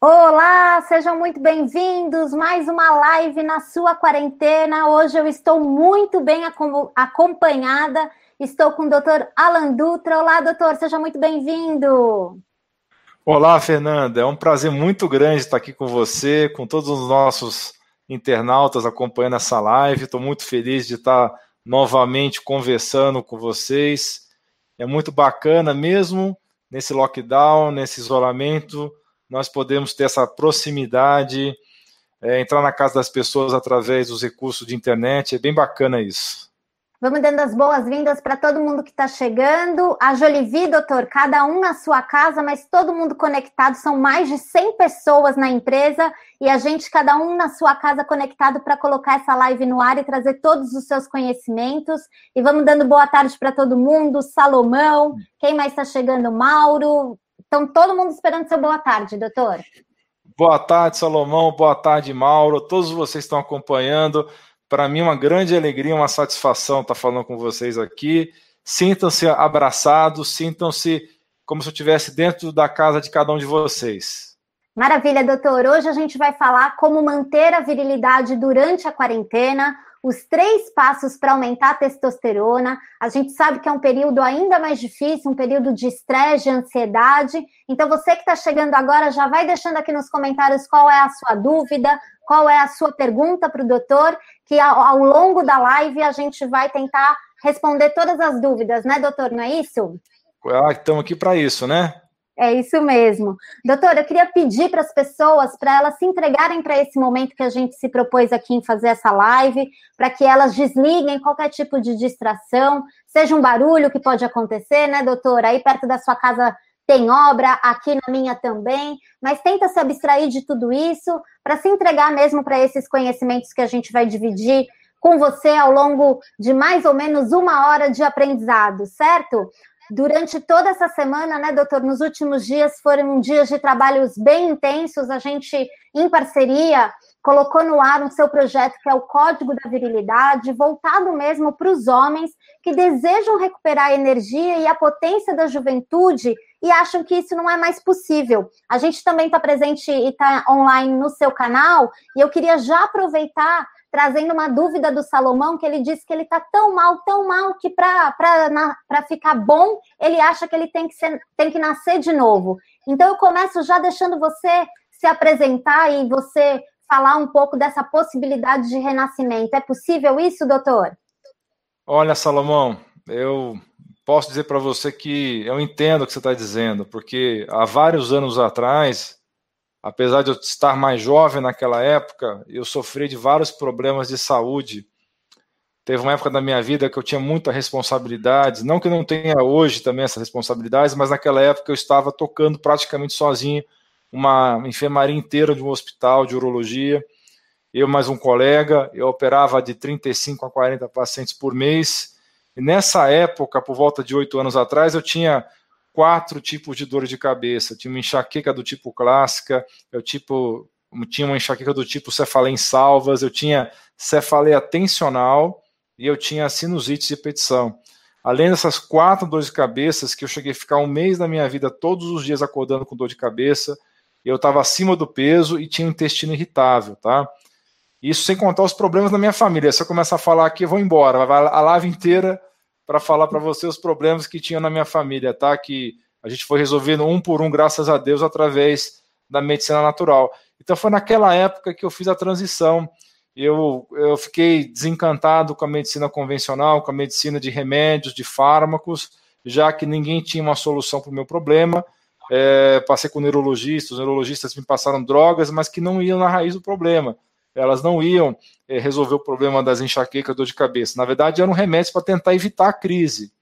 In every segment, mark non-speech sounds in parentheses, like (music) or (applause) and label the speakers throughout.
Speaker 1: Olá, sejam muito bem-vindos. Mais uma live na sua quarentena. Hoje eu estou muito bem acompanhada. Estou com o doutor Alan Dutra. Olá, doutor, seja muito bem-vindo.
Speaker 2: Olá, Fernanda. É um prazer muito grande estar aqui com você, com todos os nossos internautas acompanhando essa live. Estou muito feliz de estar novamente conversando com vocês. É muito bacana mesmo nesse lockdown, nesse isolamento nós podemos ter essa proximidade, é, entrar na casa das pessoas através dos recursos de internet, é bem bacana isso.
Speaker 1: Vamos dando as boas-vindas para todo mundo que está chegando. A Jolivi, doutor, cada um na sua casa, mas todo mundo conectado. São mais de 100 pessoas na empresa e a gente, cada um na sua casa, conectado para colocar essa live no ar e trazer todos os seus conhecimentos. E vamos dando boa tarde para todo mundo. Salomão, quem mais está chegando? Mauro, então, todo mundo esperando seu boa tarde, doutor.
Speaker 2: Boa tarde, Salomão. Boa tarde, Mauro. Todos vocês estão acompanhando. Para mim, uma grande alegria, uma satisfação estar falando com vocês aqui. Sintam-se abraçados, sintam-se como se eu estivesse dentro da casa de cada um de vocês.
Speaker 1: Maravilha, doutor. Hoje a gente vai falar como manter a virilidade durante a quarentena, os três passos para aumentar a testosterona. A gente sabe que é um período ainda mais difícil, um período de estresse, de ansiedade. Então, você que está chegando agora, já vai deixando aqui nos comentários qual é a sua dúvida, qual é a sua pergunta para o doutor, que ao, longo da live a gente vai tentar responder todas as dúvidas, né, doutor? Não é isso?
Speaker 2: Ah, estamos aqui para isso, né?
Speaker 1: É isso mesmo. Doutora, eu queria pedir para as pessoas para elas se entregarem para esse momento que a gente se propôs aqui em fazer essa live, para que elas desliguem qualquer tipo de distração, seja um barulho que pode acontecer, né, doutora? Aí perto da sua casa tem obra, aqui na minha também, mas tenta se abstrair de tudo isso para se entregar mesmo para esses conhecimentos que a gente vai dividir com você ao longo de mais ou menos uma hora de aprendizado, certo? Durante toda essa semana, né, doutor, nos últimos dias foram dias de trabalhos bem intensos. A gente, em parceria, colocou no ar um seu projeto que é o Código da Virilidade, voltado mesmo para os homens que desejam recuperar a energia e a potência da juventude e acham que isso não é mais possível. A gente também está presente e está online no seu canal, e eu queria já aproveitar trazendo uma dúvida do Salomão, que ele disse que ele está tão mal, tão mal, que para ficar bom, ele acha que ele tem que, ser, tem que nascer de novo. Então, eu começo já deixando você se apresentar e você falar um pouco dessa possibilidade de renascimento. É possível isso, doutor?
Speaker 2: Olha, Salomão, eu posso dizer para você que eu entendo o que você está dizendo, porque há vários anos atrás apesar de eu estar mais jovem naquela época, eu sofri de vários problemas de saúde. Teve uma época da minha vida que eu tinha muita responsabilidade, não que eu não tenha hoje também essas responsabilidades, mas naquela época eu estava tocando praticamente sozinho uma enfermaria inteira de um hospital de urologia. Eu mais um colega, eu operava de 35 a 40 pacientes por mês. E nessa época, por volta de oito anos atrás, eu tinha quatro tipos de dor de cabeça. tinha uma enxaqueca do tipo clássica, eu tipo tinha uma enxaqueca do tipo cefaleia em salvas, eu tinha cefaleia tensional e eu tinha sinusite de repetição. Além dessas quatro dores de cabeça, que eu cheguei a ficar um mês da minha vida todos os dias acordando com dor de cabeça, eu estava acima do peso e tinha um intestino irritável, tá? Isso sem contar os problemas da minha família. Se eu começar a falar aqui, eu vou embora. Vai a live inteira para falar para você os problemas que tinha na minha família, tá? Que a gente foi resolvendo um por um, graças a Deus, através da medicina natural. Então foi naquela época que eu fiz a transição. Eu, eu fiquei desencantado com a medicina convencional, com a medicina de remédios, de fármacos, já que ninguém tinha uma solução para o meu problema. É, passei com neurologistas, os neurologistas me passaram drogas, mas que não iam na raiz do problema elas não iam é, resolver o problema das enxaquecas, dor de cabeça. Na verdade, eram remédios para tentar evitar a crise.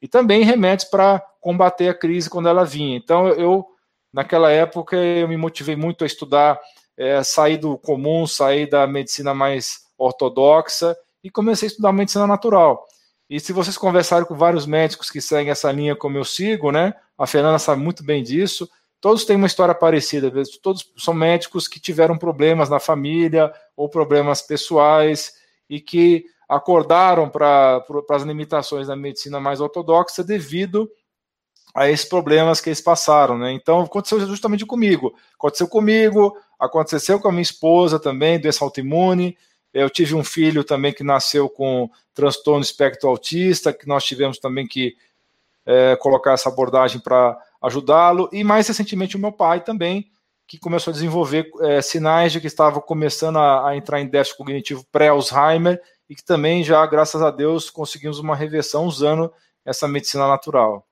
Speaker 2: E também remédios para combater a crise quando ela vinha. Então, eu, naquela época, eu me motivei muito a estudar, é, sair do comum, sair da medicina mais ortodoxa e comecei a estudar medicina natural. E se vocês conversarem com vários médicos que seguem essa linha como eu sigo, né? A Fernanda sabe muito bem disso todos têm uma história parecida, todos são médicos que tiveram problemas na família ou problemas pessoais e que acordaram para as limitações da medicina mais ortodoxa devido a esses problemas que eles passaram, né? Então aconteceu justamente comigo. Aconteceu comigo, aconteceu com a minha esposa também, doença autoimune. Eu tive um filho também que nasceu com transtorno espectro autista, que nós tivemos também que é, colocar essa abordagem para ajudá-lo. E mais recentemente o meu pai também, que começou a desenvolver é, sinais de que estava começando a, a entrar em déficit cognitivo pré-Alzheimer e que também já, graças a Deus, conseguimos uma reversão usando essa medicina natural.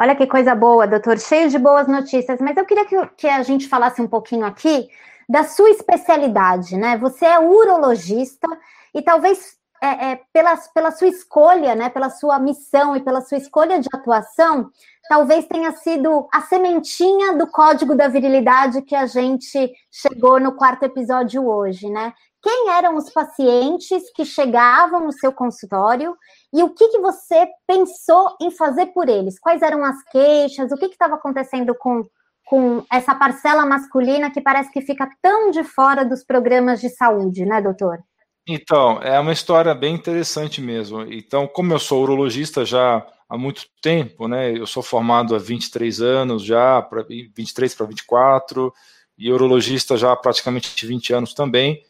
Speaker 1: Olha que coisa boa, doutor, cheio de boas notícias. Mas eu queria que, que a gente falasse um pouquinho aqui da sua especialidade, né? Você é urologista e talvez é, é, pela, pela sua escolha, né, pela sua missão e pela sua escolha de atuação, talvez tenha sido a sementinha do código da virilidade que a gente chegou no quarto episódio hoje, né? quem eram os pacientes que chegavam no seu consultório e o que, que você pensou em fazer por eles? Quais eram as queixas? O que estava acontecendo com, com essa parcela masculina que parece que fica tão de fora dos programas de saúde, né, doutor?
Speaker 2: Então, é uma história bem interessante mesmo. Então, como eu sou urologista já há muito tempo, né? Eu sou formado há 23 anos já, 23 para 24, e urologista já há praticamente 20 anos também.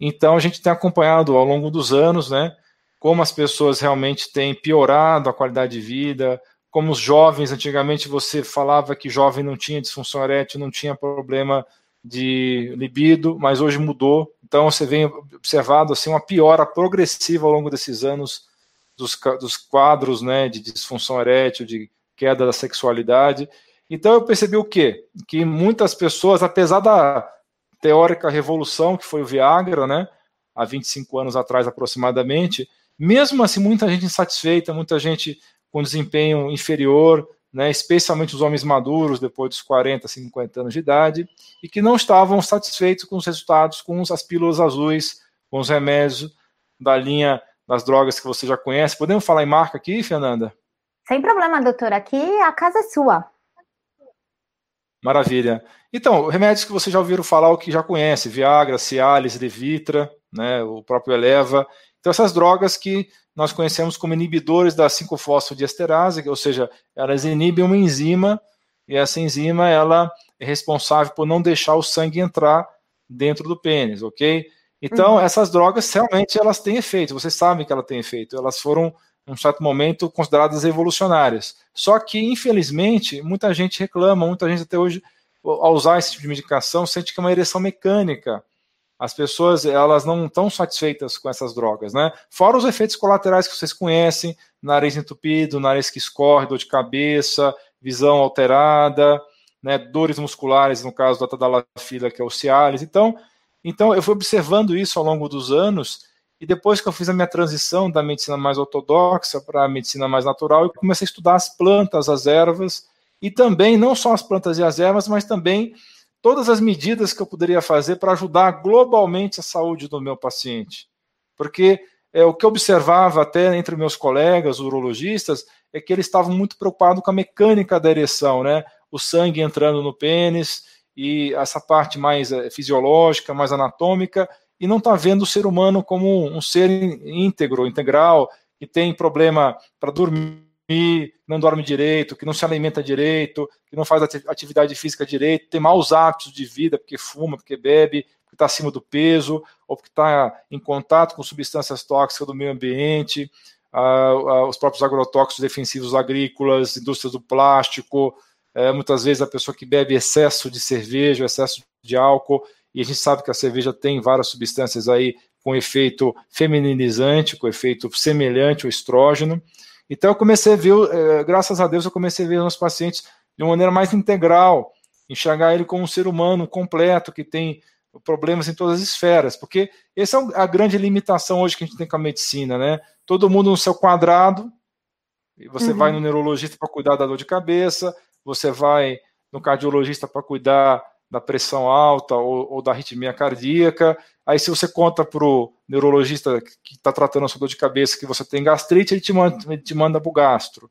Speaker 2: Então a gente tem acompanhado ao longo dos anos, né, como as pessoas realmente têm piorado a qualidade de vida, como os jovens, antigamente você falava que jovem não tinha disfunção erétil, não tinha problema de libido, mas hoje mudou. Então você vem observado assim uma piora progressiva ao longo desses anos dos, dos quadros, né, de disfunção erétil, de queda da sexualidade. Então eu percebi o quê? Que muitas pessoas, apesar da teórica revolução que foi o Viagra, né, há 25 anos atrás aproximadamente, mesmo assim muita gente insatisfeita, muita gente com desempenho inferior, né, especialmente os homens maduros depois dos 40, 50 anos de idade, e que não estavam satisfeitos com os resultados, com as pílulas azuis, com os remédios da linha das drogas que você já conhece. Podemos falar em marca aqui, Fernanda?
Speaker 1: Sem problema, doutor. Aqui a casa é sua.
Speaker 2: Maravilha. Então, remédios que você já ouviram falar ou que já conhece, Viagra, Cialis, Levitra, né, o próprio Eleva. Então, essas drogas que nós conhecemos como inibidores da 5-fosfodiesterase, ou seja, elas inibem uma enzima e essa enzima ela é responsável por não deixar o sangue entrar dentro do pênis, ok? Então, uhum. essas drogas realmente elas têm efeito, vocês sabem que ela tem efeito, elas foram, em um certo momento, consideradas evolucionárias. Só que, infelizmente, muita gente reclama, muita gente até hoje ao usar esse tipo de medicação, sente que é uma ereção mecânica. As pessoas elas não estão satisfeitas com essas drogas, né? Fora os efeitos colaterais que vocês conhecem, nariz entupido, nariz que escorre, dor de cabeça, visão alterada, né, dores musculares, no caso da tadalafila, que é o Cialis. Então, então, eu fui observando isso ao longo dos anos, e depois que eu fiz a minha transição da medicina mais ortodoxa para a medicina mais natural, eu comecei a estudar as plantas, as ervas, e também não só as plantas e as ervas, mas também todas as medidas que eu poderia fazer para ajudar globalmente a saúde do meu paciente. Porque é, o que eu observava até entre meus colegas urologistas é que eles estavam muito preocupados com a mecânica da ereção, né? O sangue entrando no pênis e essa parte mais é, fisiológica, mais anatômica, e não está vendo o ser humano como um ser íntegro, integral, que tem problema para dormir não dorme direito, que não se alimenta direito, que não faz atividade física direito, tem maus hábitos de vida, porque fuma, porque bebe, porque está acima do peso, ou porque está em contato com substâncias tóxicas do meio ambiente, os próprios agrotóxicos defensivos agrícolas, indústrias do plástico, é, muitas vezes a pessoa que bebe excesso de cerveja, excesso de álcool, e a gente sabe que a cerveja tem várias substâncias aí com efeito feminilizante, com efeito semelhante ao estrógeno. Então eu comecei a ver, é, graças a Deus, eu comecei a ver os pacientes de uma maneira mais integral, enxergar ele como um ser humano completo, que tem problemas em todas as esferas, porque essa é a grande limitação hoje que a gente tem com a medicina, né? Todo mundo no seu quadrado, você uhum. vai no neurologista para cuidar da dor de cabeça, você vai no cardiologista para cuidar da pressão alta ou, ou, da arritmia cardíaca. Aí, se você conta para o neurologista que está tratando a sua dor de cabeça que você tem gastrite, ele te manda, ele te manda para o gastro.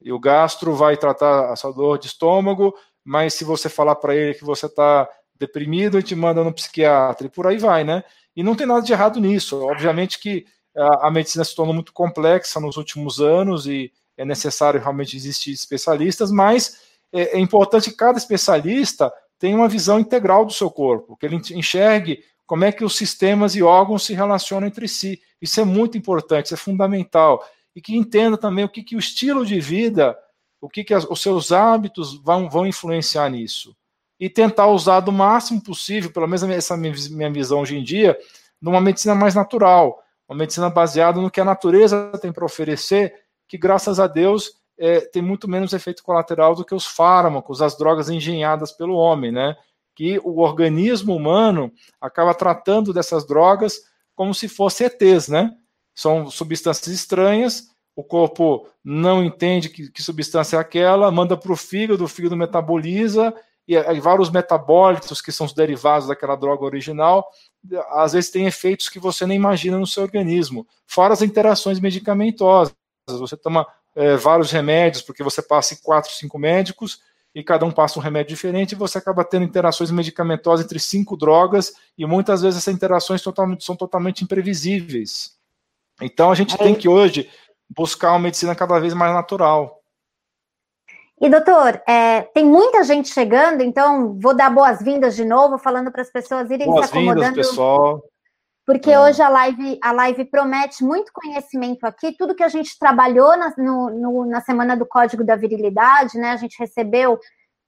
Speaker 2: E o gastro vai tratar a sua dor de estômago, mas se você falar para ele que você está deprimido, ele te manda no psiquiatra, e por aí vai, né? E não tem nada de errado nisso. Obviamente que a, a medicina se tornou muito complexa nos últimos anos e é necessário realmente existir especialistas, mas é, é importante que cada especialista tenha uma visão integral do seu corpo, que ele enxergue como é que os sistemas e órgãos se relacionam entre si. Isso é muito importante, isso é fundamental. E que entenda também o que, que o estilo de vida, o que, que as, os seus hábitos vão, vão influenciar nisso. E tentar usar do máximo possível, pelo menos essa minha, visão hoje em dia, numa medicina mais natural, uma medicina baseada no que a natureza tem para oferecer, que graças a Deus é, tem muito menos efeito colateral do que os fármacos, as drogas engenhadas pelo homem, né? Que o organismo humano acaba tratando dessas drogas como se fossem ETs, né? São substâncias estranhas, o corpo não entende que, que substância é aquela, manda para o fígado, o fígado metaboliza, e aí vários metabólitos que são os derivados daquela droga original, às vezes tem efeitos que você nem imagina no seu organismo, fora as interações medicamentosas. Você toma é, vários remédios, porque você passa em quatro, cinco médicos, e cada um passa um remédio diferente, e você acaba tendo interações medicamentosas entre cinco drogas, e muitas vezes essas interações totalmente, são totalmente imprevisíveis. Então a gente é. tem que hoje buscar uma medicina cada vez mais natural.
Speaker 1: E doutor, é, tem muita gente chegando, então vou dar boas-vindas de novo, falando para as pessoas irem
Speaker 2: boas
Speaker 1: se acomodando.
Speaker 2: Boas-vindas, pessoal.
Speaker 1: Porque é. hoje a live, a live promete muito conhecimento aqui, tudo que a gente trabalhou na, no, no, na semana do Código da Virilidade, né? A gente recebeu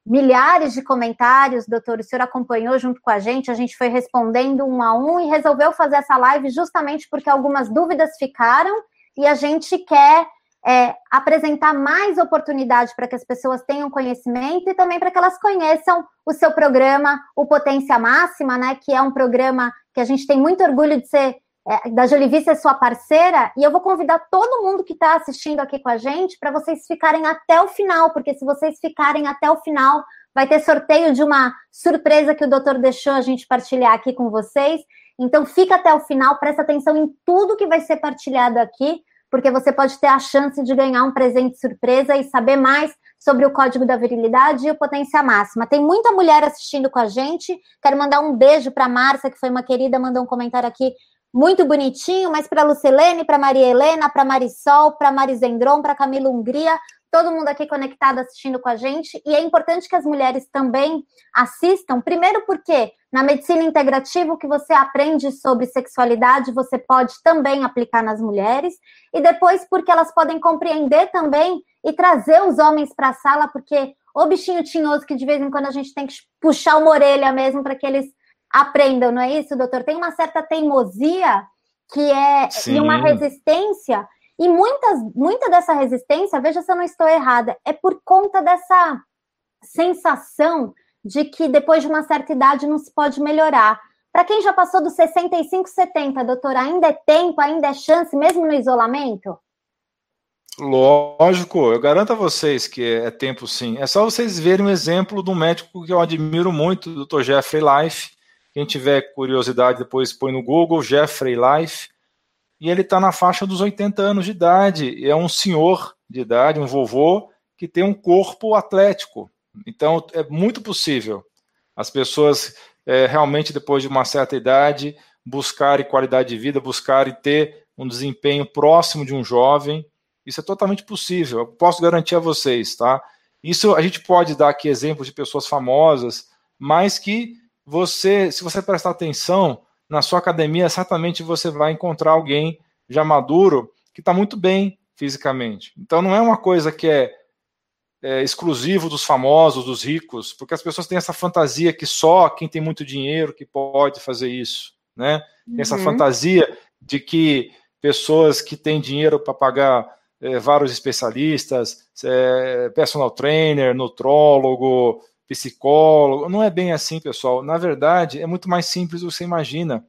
Speaker 1: milhares de comentários, doutor, o senhor acompanhou junto com a gente, a gente foi respondendo um a um e resolveu fazer essa live justamente porque algumas dúvidas ficaram e a gente quer é, apresentar mais oportunidade para que as pessoas tenham conhecimento e também para que elas conheçam o seu programa, o Potência Máxima, né? Que é um programa que a gente tem muito orgulho de ser, é, da Jolivi ser sua parceira, e eu vou convidar todo mundo que está assistindo aqui com a gente para vocês ficarem até o final, porque se vocês ficarem até o final, vai ter sorteio de uma surpresa que o doutor deixou a gente partilhar aqui com vocês. Então fica até o final, presta atenção em tudo que vai ser partilhado aqui, porque você pode ter a chance de ganhar um presente surpresa e saber mais sobre o código da virilidade e o potência máxima. Tem muita mulher assistindo com a gente. Quero mandar um beijo para Márcia, que foi uma querida, mandou um comentário aqui muito bonitinho, mas para a Lucilene, para Maria Helena, para Marisol, para Marizendron, para Camila Hungria, todo mundo aqui conectado assistindo com a gente. E é importante que as mulheres também assistam, primeiro porque na medicina integrativa o que você aprende sobre sexualidade você pode também aplicar nas mulheres, e depois porque elas podem compreender também e trazer os homens para a sala, porque o bichinho tinhoso que de vez em quando a gente tem que puxar uma orelha mesmo para que eles aprendam, não é isso, doutor? Tem uma certa teimosia que é Sim. e uma resistência e muitas, muita dessa resistência, veja se eu não estou errada, é por conta dessa sensação de que depois de uma certa idade não se pode melhorar. Para quem já passou dos 65, 70, doutor, ainda é tempo, ainda é chance, mesmo no isolamento?
Speaker 2: Lógico, eu garanto a vocês que é tempo sim. É só vocês verem um exemplo de um médico que eu admiro muito, o Dr. Jeffrey Life. Quem tiver curiosidade, depois põe no Google, Jeffrey Life. E ele está na faixa dos 80 anos de idade. É um senhor de idade, um vovô, que tem um corpo atlético. Então, é muito possível as pessoas é, realmente, depois de uma certa idade, buscarem qualidade de vida, buscarem ter um desempenho próximo de um jovem isso é totalmente possível. Eu posso garantir a vocês, tá? Isso a gente pode dar aqui exemplos de pessoas famosas, mas que você, se você prestar atenção na sua academia, certamente você vai encontrar alguém já maduro que está muito bem fisicamente. Então não é uma coisa que é, é exclusivo dos famosos, dos ricos, porque as pessoas têm essa fantasia que só quem tem muito dinheiro que pode fazer isso, né? Tem essa uhum. fantasia de que pessoas que têm dinheiro para pagar é, vários especialistas, é, personal trainer, nutrólogo, psicólogo. Não é bem assim, pessoal. Na verdade, é muito mais simples do que você imagina.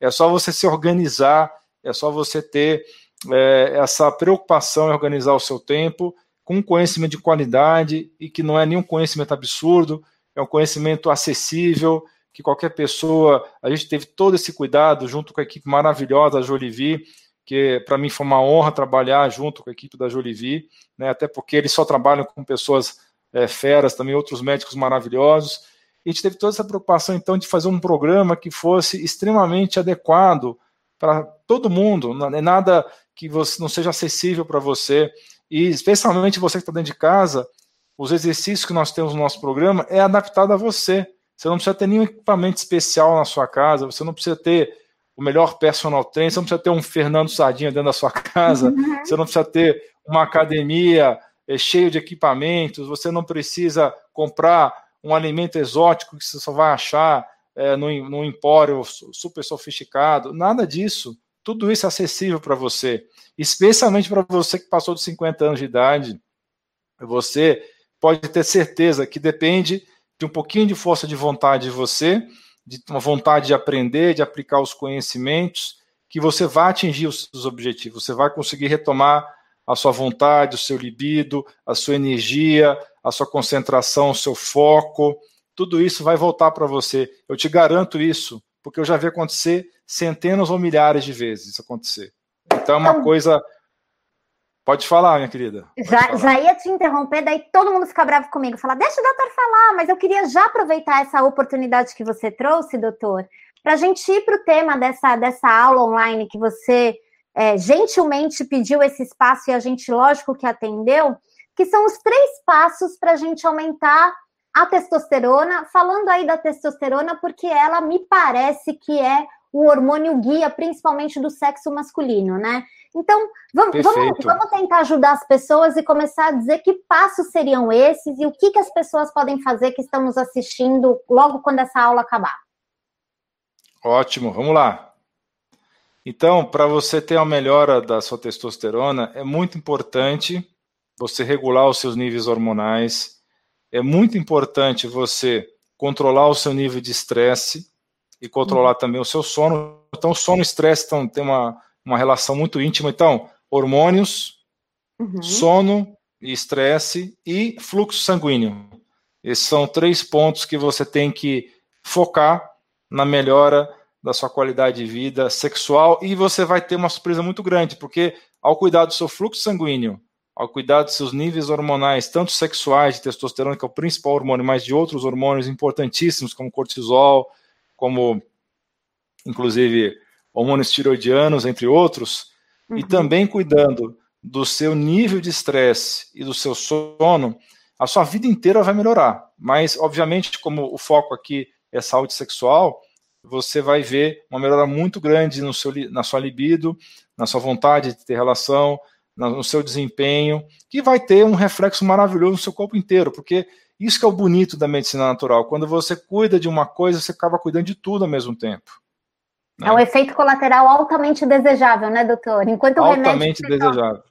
Speaker 2: É só você se organizar, é só você ter é, essa preocupação em organizar o seu tempo com um conhecimento de qualidade e que não é nenhum conhecimento absurdo, é um conhecimento acessível, que qualquer pessoa, a gente teve todo esse cuidado junto com a equipe maravilhosa da Jolivie, que para mim foi uma honra trabalhar junto com a equipe da Jolivie, né, até porque eles só trabalham com pessoas é, feras, também outros médicos maravilhosos. E a gente teve toda essa preocupação, então, de fazer um programa que fosse extremamente adequado para todo mundo, não é nada que você, não seja acessível para você. E especialmente você que está dentro de casa, os exercícios que nós temos no nosso programa é adaptado a você. Você não precisa ter nenhum equipamento especial na sua casa, você não precisa ter o melhor personal trainer, você não precisa ter um Fernando Sardinha dentro da sua casa, uhum. você não precisa ter uma academia é, cheia de equipamentos, você não precisa comprar um alimento exótico que você só vai achar é, num, num empório super sofisticado, nada disso. Tudo isso é acessível para você, especialmente para você que passou de 50 anos de idade. Você pode ter certeza que depende de um pouquinho de força de vontade de você, de uma vontade de aprender, de aplicar os conhecimentos, que você vai atingir os seus objetivos, você vai conseguir retomar a sua vontade, o seu libido, a sua energia, a sua concentração, o seu foco, tudo isso vai voltar para você. Eu te garanto isso, porque eu já vi acontecer centenas ou milhares de vezes isso acontecer. Então é uma então, coisa Pode falar, minha querida.
Speaker 1: Já, falar. já ia te interromper, daí todo mundo fica bravo comigo. Fala, deixa o doutor falar, mas eu queria já aproveitar essa oportunidade que você trouxe, doutor, para a gente ir para o tema dessa, dessa aula online que você é, gentilmente pediu esse espaço e a gente, lógico, que atendeu, que são os três passos para a gente aumentar a testosterona. Falando aí da testosterona, porque ela me parece que é o hormônio guia, principalmente do sexo masculino, né? Então, vamos, vamos, vamos, tentar ajudar as pessoas e começar a dizer que passos seriam esses e o que, que as pessoas podem fazer que estão nos assistindo logo quando essa aula acabar.
Speaker 2: Ótimo, vamos lá. Então, para você ter a melhora da sua testosterona, é muito importante você regular os seus níveis hormonais, é muito importante você controlar o seu nível de estresse e controlar uhum. também o seu sono. Então, sono e estresse então, tem uma uma relação muito íntima. Então, hormônios, uhum. sono e estresse e fluxo sanguíneo. Esses são três pontos que você tem que focar na melhora da sua qualidade de vida sexual e você vai ter uma surpresa muito grande, porque ao cuidar do seu fluxo sanguíneo, ao cuidar dos seus níveis hormonais, tanto sexuais, de testosterona, que é o principal hormônio, mas de outros hormônios importantíssimos, como cortisol, como inclusive hormônios tiroidianos, entre outros, uhum. e também cuidando do seu nível de estresse e do seu sono, a sua vida inteira vai melhorar. Mas, obviamente, como o foco aqui é saúde sexual, você vai ver uma melhora muito grande no seu, na sua libido, na sua vontade de ter relação, no seu desempenho, que vai ter um reflexo maravilhoso no seu corpo inteiro, porque isso que é o bonito da medicina natural. Quando você cuida de uma coisa, você acaba cuidando de tudo ao mesmo tempo.
Speaker 1: Né? É um efeito colateral altamente desejável, né, doutor?
Speaker 2: Enquanto altamente desejável. Toma,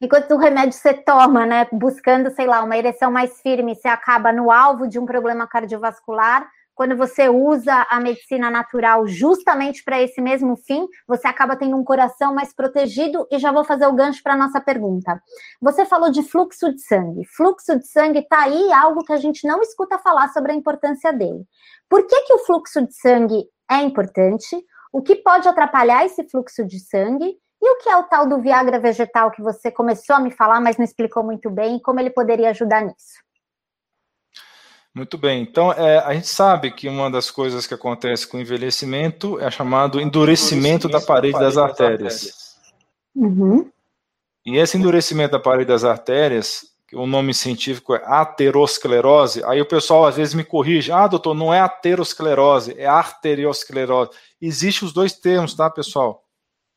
Speaker 1: enquanto o remédio você toma, né, buscando, sei lá, uma ereção mais firme, você acaba no alvo de um problema cardiovascular. Quando você usa a medicina natural justamente para esse mesmo fim, você acaba tendo um coração mais protegido. E já vou fazer o gancho para a nossa pergunta. Você falou de fluxo de sangue. Fluxo de sangue está aí, algo que a gente não escuta falar sobre a importância dele. Por que, que o fluxo de sangue é importante? o que pode atrapalhar esse fluxo de sangue e o que é o tal do Viagra vegetal que você começou a me falar, mas não explicou muito bem, e como ele poderia ajudar nisso.
Speaker 2: Muito bem. Então, é, a gente sabe que uma das coisas que acontece com o envelhecimento é chamado endurecimento, endurecimento da, parede da parede das, artérias. artérias. Uhum. E esse endurecimento da parede das artérias o nome científico é aterosclerose, aí o pessoal às vezes me corrige, ah, doutor, não é aterosclerose, é arteriosclerose. Existem os dois termos, tá, pessoal?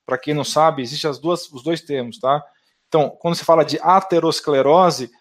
Speaker 2: Para quem não sabe, existem as duas, os dois termos, tá? Então, quando se fala de aterosclerose,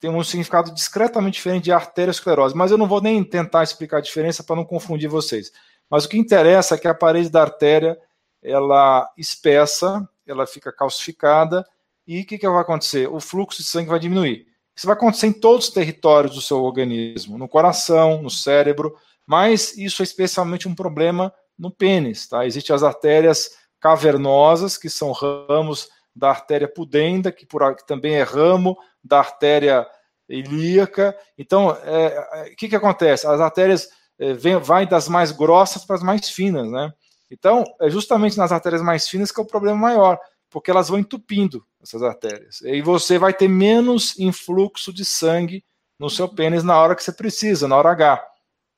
Speaker 2: tem um significado discretamente diferente de arteriosclerose, mas eu não vou nem tentar explicar a diferença para não confundir vocês. Mas o que interessa é que a parede da artéria, ela espessa, ela fica calcificada, e o que, que vai acontecer? O fluxo de sangue vai diminuir. Isso vai acontecer em todos os territórios do seu organismo, no coração, no cérebro, mas isso é especialmente um problema no pênis. Tá? Existem as artérias cavernosas, que são ramos da artéria pudenda, que, por, que também é ramo da artéria ilíaca. Então, é, é, o que, que acontece? As artérias é, vem, vai das mais grossas para as mais finas, né? Então, é justamente nas artérias mais finas que é o problema maior porque elas vão entupindo essas artérias. E você vai ter menos influxo de sangue no seu pênis na hora que você precisa, na hora H.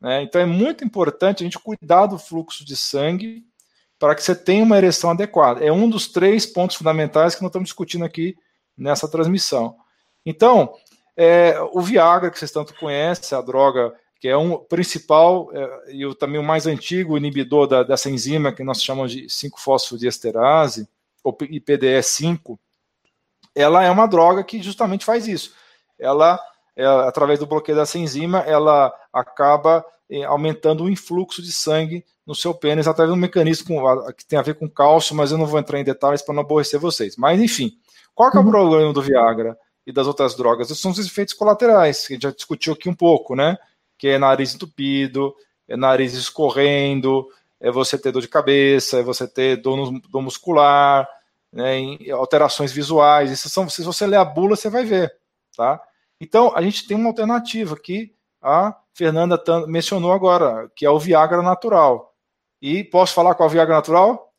Speaker 2: Né? Então é muito importante a gente cuidar do fluxo de sangue para que você tenha uma ereção adequada. É um dos três pontos fundamentais que nós estamos discutindo aqui nessa transmissão. Então, é, o Viagra, que vocês tanto conhecem, a droga que é um principal é, e o, também o mais antigo inibidor da, dessa enzima que nós chamamos de 5-fosfodiesterase, ou IPDE5, ela é uma droga que justamente faz isso. Ela, é, através do bloqueio dessa enzima, ela acaba aumentando o influxo de sangue no seu pênis através de um mecanismo que tem a ver com cálcio, mas eu não vou entrar em detalhes para não aborrecer vocês. Mas, enfim, qual é o uhum. problema do Viagra e das outras drogas? São os efeitos colaterais, que a gente já discutiu aqui um pouco, né? Que é nariz entupido, é nariz escorrendo, é você ter dor de cabeça, é você ter dor, dor muscular, né, alterações visuais. Isso são, se você ler a bula, você vai ver. Tá? Então, a gente tem uma alternativa que a Fernanda mencionou agora, que é o Viagra natural. E posso falar qual é o Viagra natural?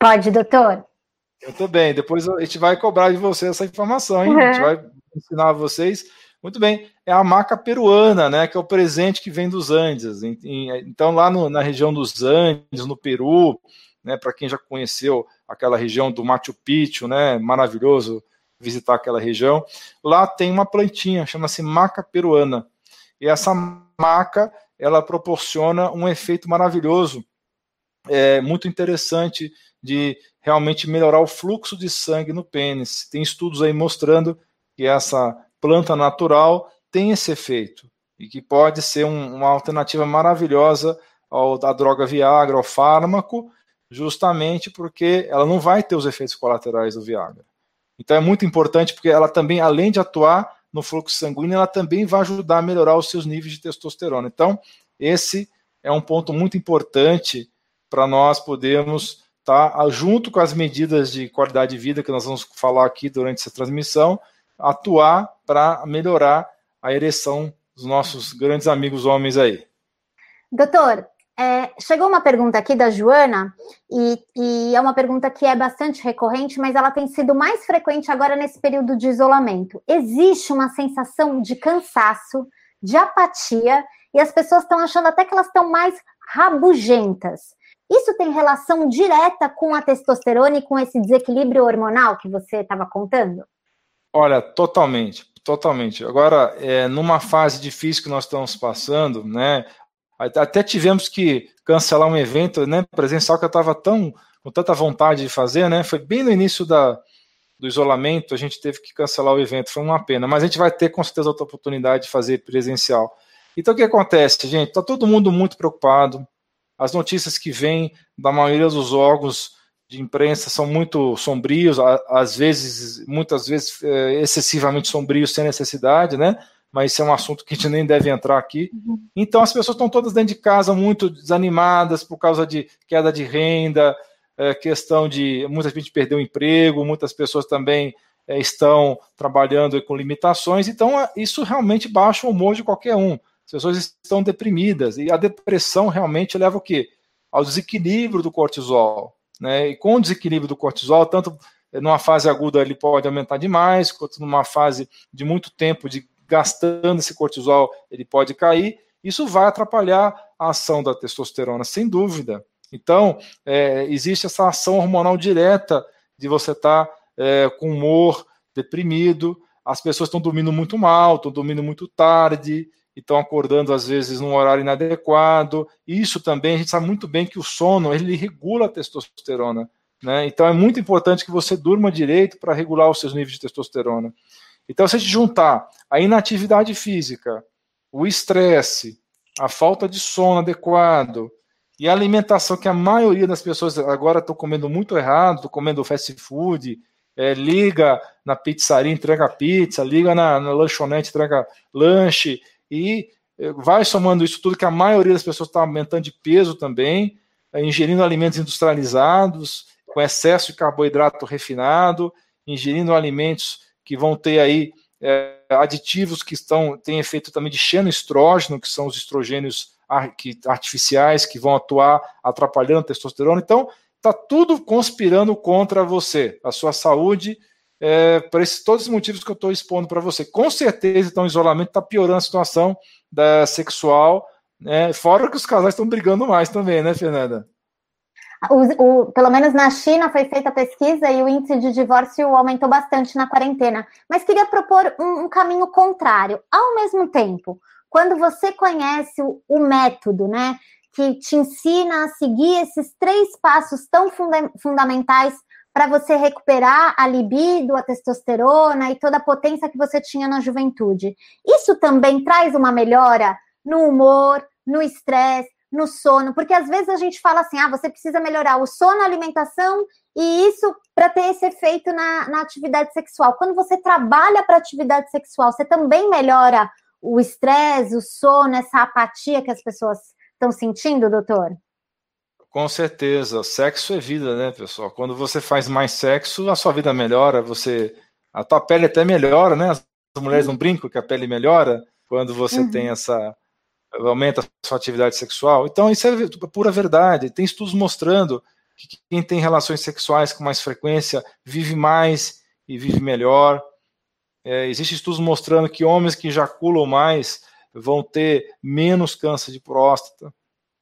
Speaker 1: Pode, doutor.
Speaker 2: Eu tô bem. Depois a gente vai cobrar de você essa informação, hein? Uhum. A gente vai ensinar a vocês. Muito bem. É a maca peruana, né? Que é o presente que vem dos Andes. Então, lá no, na região dos Andes, no Peru, né? Para quem já conheceu aquela região do Machu Picchu, né? Maravilhoso visitar aquela região. Lá tem uma plantinha, chama-se maca peruana. E essa maca, ela proporciona um efeito maravilhoso, é, muito interessante de realmente melhorar o fluxo de sangue no pênis. Tem estudos aí mostrando que essa planta natural tem esse efeito e que pode ser um, uma alternativa maravilhosa ao, da droga Viagra, ao fármaco, justamente porque ela não vai ter os efeitos colaterais do Viagra. Então é muito importante porque ela também, além de atuar no fluxo sanguíneo, ela também vai ajudar a melhorar os seus níveis de testosterona. Então, esse é um ponto muito importante para nós podermos estar, tá, junto com as medidas de qualidade de vida que nós vamos falar aqui durante essa transmissão, atuar para melhorar a ereção dos nossos grandes amigos homens aí.
Speaker 1: Doutor, é, chegou uma pergunta aqui da Joana, e, e, é uma pergunta que é bastante recorrente, mas ela tem sido mais frequente agora nesse período de isolamento. Existe uma sensação de cansaço, de apatia, e as pessoas estão achando até que elas estão mais rabugentas. Isso tem relação direta com a testosterona e com esse desequilíbrio hormonal que você estava contando?
Speaker 2: Olha, totalmente, totalmente. Agora, é, numa fase difícil que nós estamos passando, né? Até tivemos que cancelar um evento né, presencial que eu estava tão com tanta vontade de fazer, né? Foi bem no início da, do isolamento, a gente teve que cancelar o evento, foi uma pena. Mas a gente vai ter com certeza outra oportunidade de fazer presencial. Então o que acontece, gente? Está todo mundo muito preocupado. As notícias que vêm da maioria dos órgãos de imprensa são muito sombrios, às vezes, muitas vezes, é, excessivamente sombrios sem necessidade, né? Mas isso é um assunto que a gente nem deve entrar aqui. Uhum. Então as pessoas estão todas dentro de casa muito desanimadas por causa de queda de renda, é, questão de muita gente perdeu o emprego, muitas pessoas também é, estão trabalhando com limitações, então é, isso realmente baixa o humor de qualquer um. As pessoas estão deprimidas e a depressão realmente leva o quê? Ao desequilíbrio do cortisol. Né? E com o desequilíbrio do cortisol, tanto numa fase aguda ele pode aumentar demais, quanto numa fase de muito tempo de gastando esse cortisol, ele pode cair. Isso vai atrapalhar a ação da testosterona, sem dúvida. Então, é, existe essa ação hormonal direta de você estar tá, é, com humor deprimido, as pessoas estão dormindo muito mal, estão dormindo muito tarde, estão acordando às vezes num horário inadequado. Isso também, a gente sabe muito bem que o sono, ele regula a testosterona. Né? Então é muito importante que você durma direito para regular os seus níveis de testosterona. Então, se a gente juntar a inatividade física, o estresse, a falta de sono adequado e a alimentação que a maioria das pessoas agora estão comendo muito errado, estão comendo fast food, é, liga na pizzaria, entrega pizza, liga na, na lanchonete, entrega lanche, e é, vai somando isso tudo que a maioria das pessoas está aumentando de peso também, é, ingerindo alimentos industrializados, com excesso de carboidrato refinado, ingerindo alimentos que vão ter aí é, aditivos que estão têm efeito também de xenoestrógeno, que são os estrogênios artificiais que vão atuar atrapalhando a testosterona. Então, está tudo conspirando contra você, a sua saúde, é, por esses, todos os motivos que eu estou expondo para você. Com certeza, então, o isolamento está piorando a situação da sexual, né? fora que os casais estão brigando mais também, né, Fernanda?
Speaker 1: O, o, pelo menos na China foi feita a pesquisa e o índice de divórcio aumentou bastante na quarentena. Mas queria propor um, um caminho contrário. Ao mesmo tempo, quando você conhece o, o método, né, que te ensina a seguir esses três passos tão funda fundamentais para você recuperar a libido, a testosterona e toda a potência que você tinha na juventude. Isso também traz uma melhora no humor, no estresse, no sono, porque às vezes a gente fala assim: ah, você precisa melhorar o sono, a alimentação, e isso para ter esse efeito na, na atividade sexual. Quando você trabalha para atividade sexual, você também melhora o estresse, o sono, essa apatia que as pessoas estão sentindo, doutor?
Speaker 2: Com certeza, sexo é vida, né, pessoal? Quando você faz mais sexo, a sua vida melhora, você a tua pele até melhora, né? As mulheres não brincam que a pele melhora quando você uhum. tem essa aumenta a sua atividade sexual. Então isso é pura verdade. Tem estudos mostrando que quem tem relações sexuais com mais frequência vive mais e vive melhor. É, Existem estudos mostrando que homens que ejaculam mais vão ter menos câncer de próstata.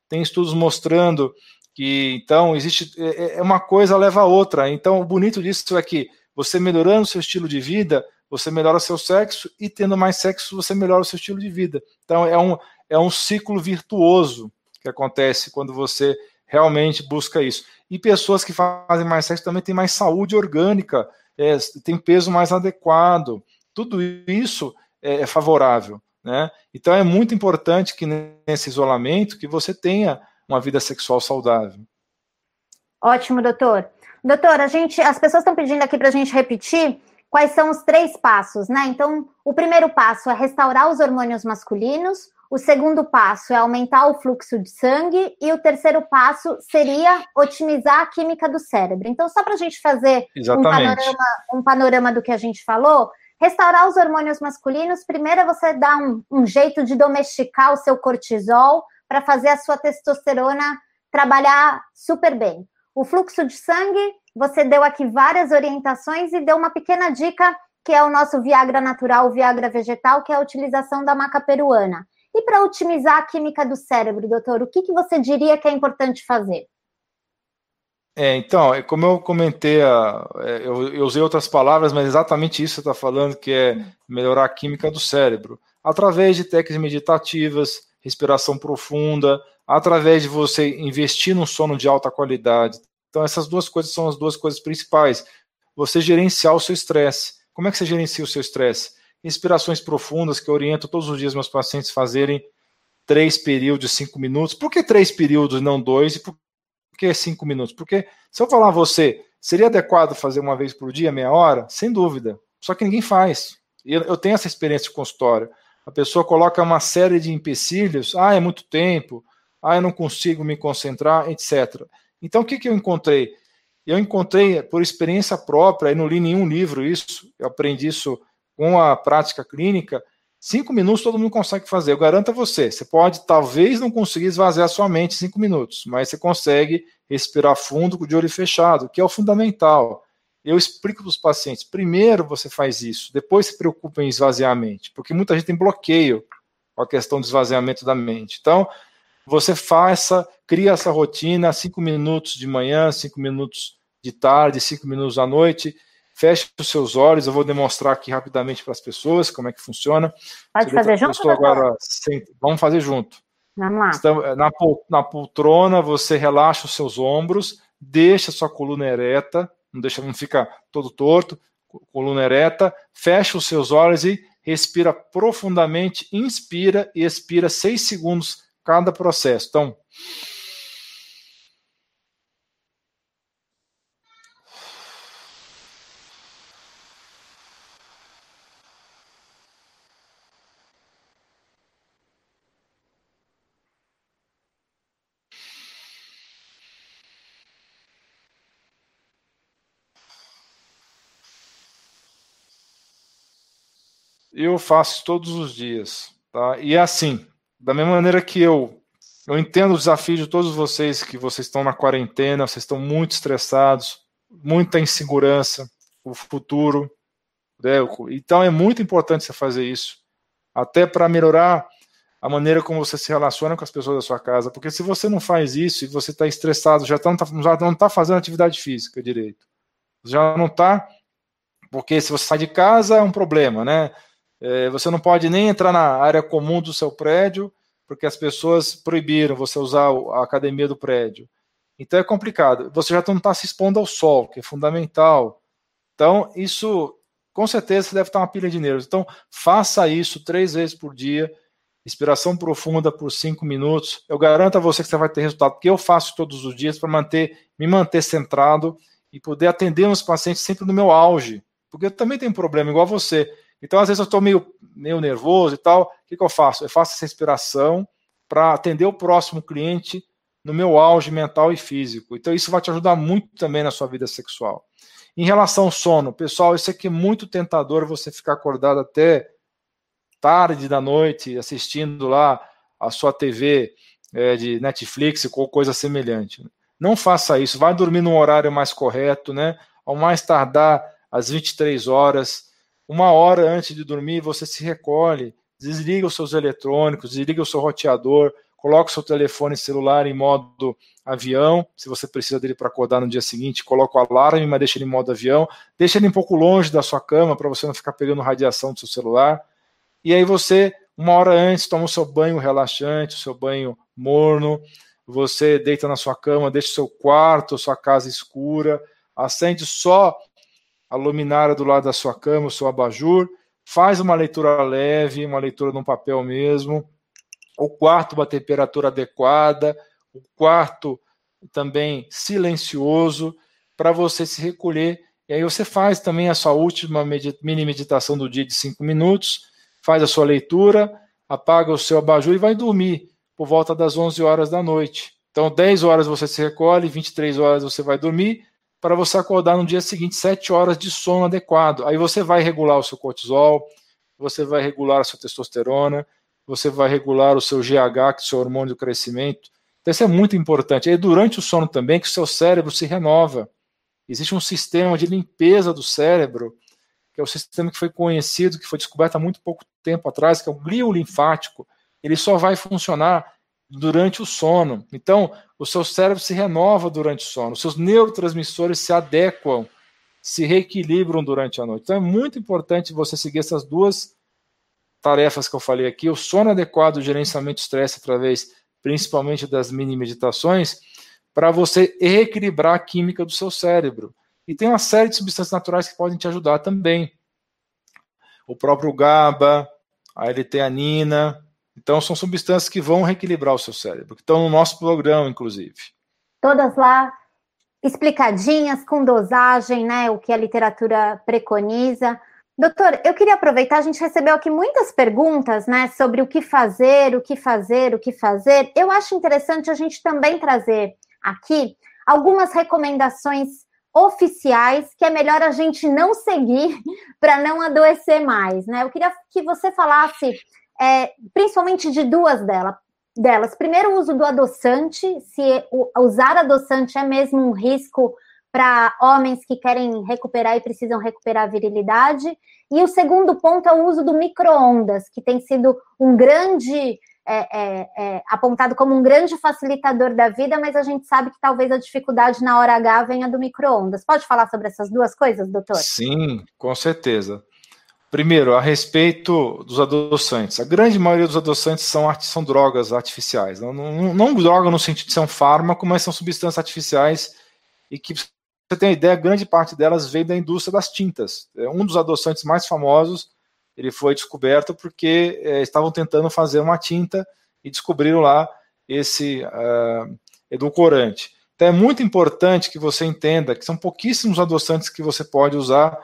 Speaker 2: Tem estudos mostrando que então existe é, é, é uma coisa leva a outra. Então o bonito disso é que você melhorando o seu estilo de vida, você melhora o seu sexo e tendo mais sexo você melhora o seu estilo de vida. Então é um é um ciclo virtuoso que acontece quando você realmente busca isso. E pessoas que fazem mais sexo também têm mais saúde orgânica, é, tem peso mais adequado. Tudo isso é, é favorável. Né? Então é muito importante que nesse isolamento que você tenha uma vida sexual saudável.
Speaker 1: Ótimo, doutor. Doutor, a gente, as pessoas estão pedindo aqui para a gente repetir quais são os três passos, né? Então, o primeiro passo é restaurar os hormônios masculinos, o segundo passo é aumentar o fluxo de sangue e o terceiro passo seria otimizar a química do cérebro. Então, só para a gente fazer um panorama, um panorama, do que a gente falou, restaurar os hormônios masculinos, primeiro você dá um, um jeito de domesticar o seu cortisol, para fazer a sua testosterona trabalhar super bem. O fluxo de sangue, você deu aqui várias orientações e deu uma pequena dica, que é o nosso Viagra natural, o Viagra vegetal, que é a utilização da maca peruana. E para otimizar a química do cérebro, doutor, o que, que você diria que é importante fazer?
Speaker 2: É, então, é como eu comentei, é, eu, usei outras palavras, mas exatamente isso você está falando, que é melhorar a química do cérebro. Através de técnicas meditativas, respiração profunda, através de você investir num sono de alta qualidade. Então, essas duas coisas são as duas coisas principais. Você gerenciar o seu estresse. Como é que você gerencia o seu estresse? Respirações profundas, que eu oriento todos os dias meus pacientes fazerem três períodos, cinco minutos. Por que três períodos, não dois? E por que cinco minutos? Porque se eu falar a você, seria adequado fazer uma vez por dia, meia hora? Sem dúvida. Só que ninguém faz. Eu tenho essa experiência de consultório a pessoa coloca uma série de empecilhos, ah, é muito tempo, ah, eu não consigo me concentrar, etc. Então, o que, que eu encontrei? Eu encontrei, por experiência própria, e não li nenhum livro isso, eu aprendi isso com a prática clínica, cinco minutos todo mundo consegue fazer, eu garanto a você. Você pode, talvez, não conseguir esvaziar sua mente cinco minutos, mas você consegue respirar fundo de olho fechado, que é o fundamental eu explico para os pacientes: primeiro você faz isso, depois se preocupa em esvaziar a mente, porque muita gente tem bloqueio com a questão do esvaziamento da mente. Então, você faça, cria essa rotina, cinco minutos de manhã, cinco minutos de tarde, cinco minutos à noite. Feche os seus olhos, eu vou demonstrar aqui rapidamente para as pessoas como é que funciona.
Speaker 1: Pode fazer junto? Estou agora
Speaker 2: sem... Vamos fazer junto.
Speaker 1: Vamos lá.
Speaker 2: Então, na, na poltrona, você relaxa os seus ombros, deixa a sua coluna ereta, não deixa, não fica todo torto, coluna ereta, fecha os seus olhos e respira profundamente, inspira e expira seis segundos cada processo. Então, eu faço todos os dias. Tá? E é assim, da mesma maneira que eu, eu entendo o desafio de todos vocês, que vocês estão na quarentena, vocês estão muito estressados, muita insegurança, o futuro. Né? Então é muito importante você fazer isso, até para melhorar a maneira como você se relaciona com as pessoas da sua casa, porque se você não faz isso e você está estressado, já, tá, já não está fazendo atividade física direito, já não está, porque se você sai de casa é um problema, né? É, você não pode nem entrar na área comum do seu prédio, porque as pessoas proibiram você usar a academia do prédio. Então é complicado. Você já não está se expondo ao sol, que é fundamental. Então, isso, com certeza, você deve estar uma pilha de nervos. Então, faça isso três vezes por dia. Inspiração profunda por cinco minutos. Eu garanto a você que você vai ter resultado, porque eu faço todos os dias para manter, me manter centrado e poder atender os pacientes sempre no meu auge. Porque eu também tenho um problema, igual você. Então, às vezes, eu estou meio, meio nervoso e tal. O que, que eu faço? Eu faço essa respiração para atender o próximo cliente no meu auge mental e físico. Então, isso vai te ajudar muito também na sua vida sexual. Em relação ao sono, pessoal, isso aqui é muito tentador você ficar acordado até tarde da noite assistindo lá a sua TV é, de Netflix ou coisa semelhante. Não faça isso, vai dormir no horário mais correto, né? Ao mais tardar às 23 horas uma hora antes de dormir, você se recolhe, desliga os seus eletrônicos, desliga o seu roteador, coloca o seu telefone celular em modo avião, se você precisa dele para acordar no dia seguinte, coloca o alarme, mas deixa ele em modo avião, deixa ele um pouco longe da sua cama para você não ficar pegando radiação do seu celular. E aí você, uma hora antes, toma o seu banho relaxante, o seu banho morno, você deita na sua cama, deixa o seu quarto, sua casa escura, acende só a luminária do lado da sua cama, o seu abajur, faz uma leitura leve, uma leitura num papel mesmo, o quarto uma temperatura adequada, o quarto também silencioso, para você se recolher. E aí você faz também a sua última mini meditação do dia de cinco minutos, faz a sua leitura, apaga o seu abajur e vai dormir por volta das 11 horas da noite. Então, 10 horas você se recolhe, 23 horas você vai dormir, para você acordar no dia seguinte 7 horas de sono adequado. Aí você vai regular o seu cortisol, você vai regular a sua testosterona, você vai regular o seu GH, que é o seu hormônio do crescimento. Então isso é muito importante. E durante o sono também que o seu cérebro se renova. Existe um sistema de limpeza do cérebro, que é o sistema que foi conhecido, que foi descoberto há muito pouco tempo atrás, que é o glio linfático. Ele só vai funcionar durante o sono. Então, o seu cérebro se renova durante o sono, os seus neurotransmissores se adequam, se reequilibram durante a noite. Então, é muito importante você seguir essas duas tarefas que eu falei aqui: o sono adequado, o gerenciamento de estresse através principalmente das mini meditações, para você reequilibrar a química do seu cérebro. E tem uma série de substâncias naturais que podem te ajudar também. O próprio GABA, a L-teanina, então, são substâncias que vão reequilibrar o seu cérebro, que estão no nosso programa, inclusive.
Speaker 1: Todas lá explicadinhas, com dosagem, né? O que a literatura preconiza. Doutor, eu queria aproveitar, a gente recebeu aqui muitas perguntas, né, sobre o que fazer, o que fazer, o que fazer. Eu acho interessante a gente também trazer aqui algumas recomendações oficiais que é melhor a gente não seguir (laughs) para não adoecer mais, né? Eu queria que você falasse é, principalmente de duas dela, delas. Primeiro, o uso do adoçante, se usar adoçante é mesmo um risco para homens que querem recuperar e precisam recuperar a virilidade. E o segundo ponto é o uso do micro-ondas, que tem sido um grande. É, é, é, apontado como um grande facilitador da vida, mas a gente sabe que talvez a dificuldade na hora H venha do micro-ondas. Pode falar sobre essas duas coisas, doutor?
Speaker 2: Sim, com certeza. Primeiro, a respeito dos adoçantes. A grande maioria dos adoçantes são, são drogas artificiais. Não, não, não droga no sentido de ser um fármaco, mas são substâncias artificiais e que, você tem uma ideia, grande parte delas veio da indústria das tintas. É um dos adoçantes mais famosos, ele foi descoberto porque é, estavam tentando fazer uma tinta e descobriram lá esse uh, edulcorante. Então é muito importante que você entenda que são pouquíssimos adoçantes que você pode usar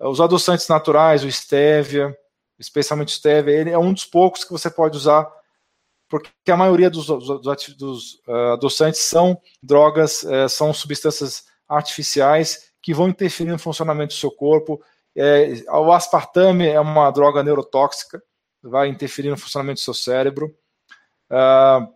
Speaker 2: os adoçantes naturais, o stevia, especialmente o stevia, ele é um dos poucos que você pode usar, porque a maioria dos, dos, dos uh, adoçantes são drogas, uh, são substâncias artificiais que vão interferir no funcionamento do seu corpo. É, o aspartame é uma droga neurotóxica, vai interferir no funcionamento do seu cérebro. Uh,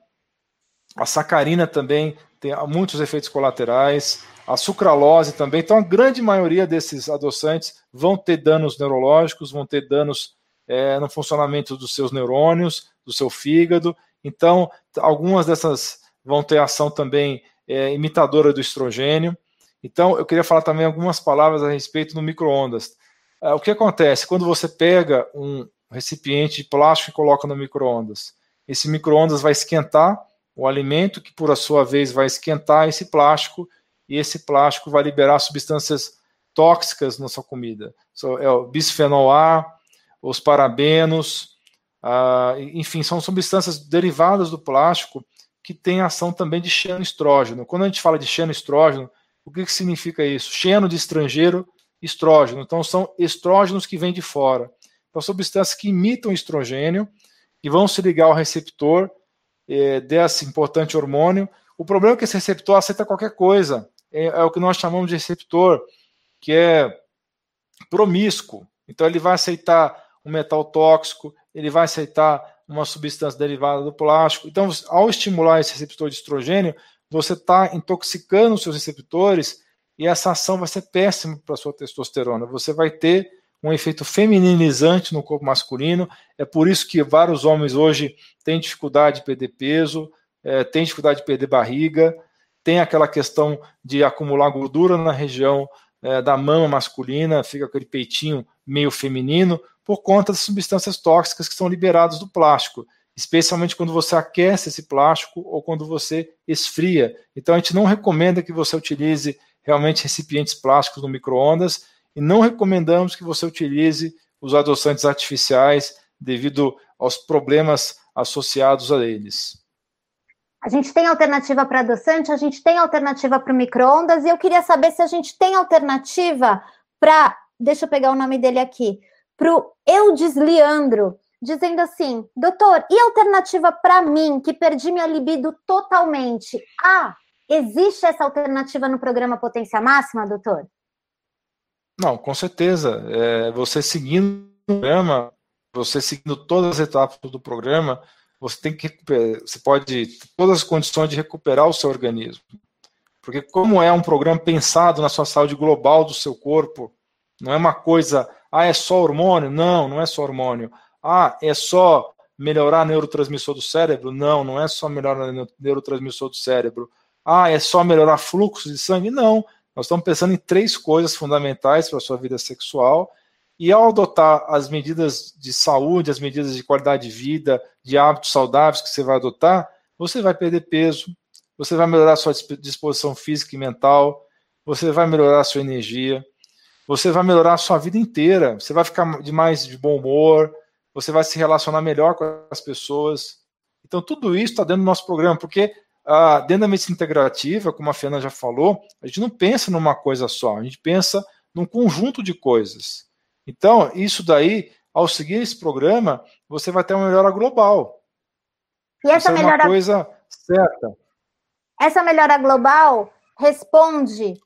Speaker 2: a sacarina também tem muitos efeitos colaterais a sucralose também. Então, a grande maioria desses adoçantes vão ter danos neurológicos, vão ter danos é, no funcionamento dos seus neurônios, do seu fígado. Então, algumas dessas vão ter ação também é, imitadora do estrogênio. Então, eu queria falar também algumas palavras a respeito do micro-ondas. É, o que acontece quando você pega um recipiente de plástico e coloca no micro-ondas? Esse micro-ondas vai esquentar o alimento, que por sua vez vai esquentar esse plástico, e esse plástico vai liberar substâncias tóxicas na sua comida. é o bisfenol A, os parabenos, enfim, são substâncias derivadas do plástico que têm ação também de xenoestrógeno. Quando a gente fala de xenoestrógeno, o que, que significa isso? Xeno de estrangeiro, estrógeno. Então, são estrógenos que vêm de fora. Então, substâncias que imitam estrogênio e vão se ligar ao receptor é, desse importante hormônio. O problema é que esse receptor aceita qualquer coisa. É, é o que nós chamamos de receptor, que é promíscuo. Então, ele vai aceitar um metal tóxico, ele vai aceitar uma substância derivada do plástico. Então, ao estimular esse receptor de estrogênio, você está intoxicando os seus receptores e essa ação vai ser péssima para a sua testosterona. Você vai ter um efeito femininizante no corpo masculino. É por isso que vários homens hoje têm dificuldade de perder peso, é, têm dificuldade de perder barriga, tem aquela questão de acumular gordura na região é, da mama masculina, fica aquele peitinho meio feminino, por conta das substâncias tóxicas que são liberadas do plástico, especialmente quando você aquece esse plástico ou quando você esfria. Então a gente não recomenda que você utilize realmente recipientes plásticos no micro-ondas e não recomendamos que você utilize os adoçantes artificiais devido aos problemas associados a eles.
Speaker 1: A gente tem alternativa para adoçante, a gente tem alternativa para o micro-ondas, e eu queria saber se a gente tem alternativa para. Deixa eu pegar o nome dele aqui para o Eudes Leandro, dizendo assim: doutor, e alternativa para mim, que perdi minha libido totalmente? Ah, existe essa alternativa no programa Potência Máxima, doutor?
Speaker 2: Não, com certeza. É, você seguindo o programa, você seguindo todas as etapas do programa, você tem que você pode ter todas as condições de recuperar o seu organismo. Porque como é um programa pensado na sua saúde global do seu corpo, não é uma coisa ah, é só hormônio? Não, não é só hormônio. Ah, é só melhorar neurotransmissor do cérebro? Não, não é só melhorar neurotransmissor do cérebro. Ah, é só melhorar fluxo de sangue? Não. Nós estamos pensando em três coisas fundamentais para a sua vida sexual. E ao adotar as medidas de saúde, as medidas de qualidade de vida, de hábitos saudáveis que você vai adotar, você vai perder peso, você vai melhorar sua disposição física e mental, você vai melhorar sua energia, você vai melhorar sua vida inteira. Você vai ficar de mais de bom humor, você vai se relacionar melhor com as pessoas. Então, tudo isso está dentro do nosso programa, porque ah, dentro da medicina integrativa, como a Fiana já falou, a gente não pensa numa coisa só, a gente pensa num conjunto de coisas. Então, isso daí, ao seguir esse programa, você vai ter uma melhora global.
Speaker 1: E essa
Speaker 2: isso
Speaker 1: melhora...
Speaker 2: é uma coisa certa.
Speaker 1: Essa melhora global responde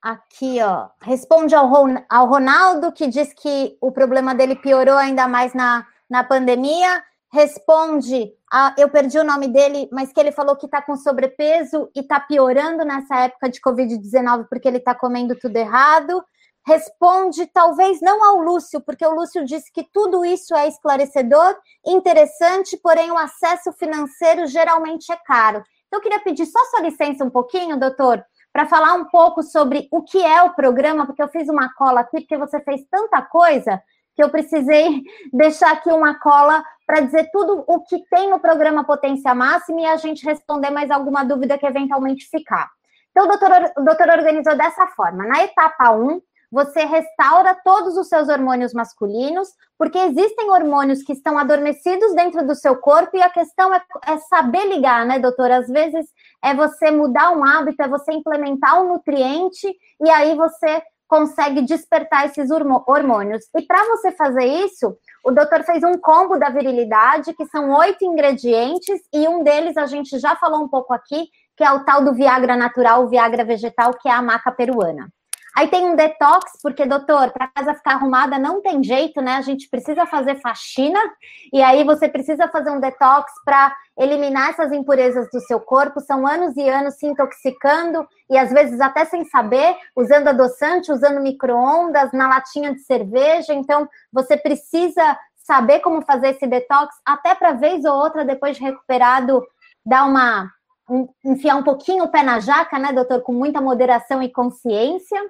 Speaker 1: Aqui, ó, responde ao, ao Ronaldo, que diz que o problema dele piorou ainda mais na, na pandemia. Responde, a, eu perdi o nome dele, mas que ele falou que está com sobrepeso e está piorando nessa época de Covid-19 porque ele está comendo tudo errado. Responde, talvez não ao Lúcio, porque o Lúcio disse que tudo isso é esclarecedor, interessante, porém o acesso financeiro geralmente é caro. Então, eu queria pedir só sua licença um pouquinho, doutor, para falar um pouco sobre o que é o programa, porque eu fiz uma cola aqui, porque você fez tanta coisa que eu precisei (laughs) deixar aqui uma cola para dizer tudo o que tem no programa Potência Máxima e a gente responder mais alguma dúvida que eventualmente ficar. Então, o doutor, o doutor organizou dessa forma. Na etapa 1, você restaura todos os seus hormônios masculinos, porque existem hormônios que estão adormecidos dentro do seu corpo e a questão é, é, saber ligar, né, doutora? Às vezes é você mudar um hábito, é você implementar um nutriente e aí você consegue despertar esses hormônios. E para você fazer isso, o doutor fez um combo da virilidade, que são oito ingredientes, e um deles a gente já falou um pouco aqui, que é o tal do Viagra natural, o Viagra vegetal, que é a maca peruana. Aí tem um detox, porque, doutor, para casa ficar arrumada não tem jeito, né? A gente precisa fazer faxina, e aí você precisa fazer um detox para eliminar essas impurezas do seu corpo. São anos e anos se intoxicando, e às vezes até sem saber, usando adoçante, usando micro-ondas, na latinha de cerveja. Então, você precisa saber como fazer esse detox, até para vez ou outra, depois de recuperado, dar uma. Um, enfiar um pouquinho o pé na jaca, né, doutor, com muita moderação e consciência.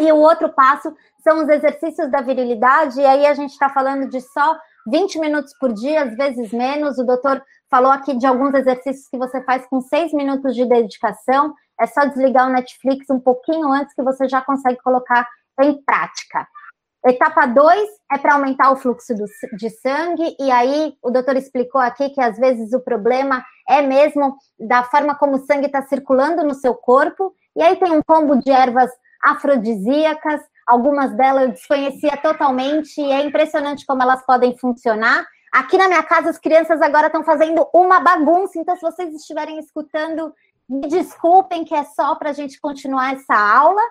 Speaker 1: E o outro passo são os exercícios da virilidade, e aí a gente está falando de só 20 minutos por dia, às vezes menos. O doutor falou aqui de alguns exercícios que você faz com seis minutos de dedicação. É só desligar o Netflix um pouquinho antes que você já consegue colocar em prática. Etapa 2 é para aumentar o fluxo do, de sangue, e aí o doutor explicou aqui que às vezes o problema é mesmo da forma como o sangue está circulando no seu corpo, e aí tem um combo de ervas afrodisíacas, algumas delas eu desconhecia totalmente, e é impressionante como elas podem funcionar. Aqui na minha casa, as crianças agora estão fazendo uma bagunça, então se vocês estiverem escutando, me desculpem que é só para a gente continuar essa aula.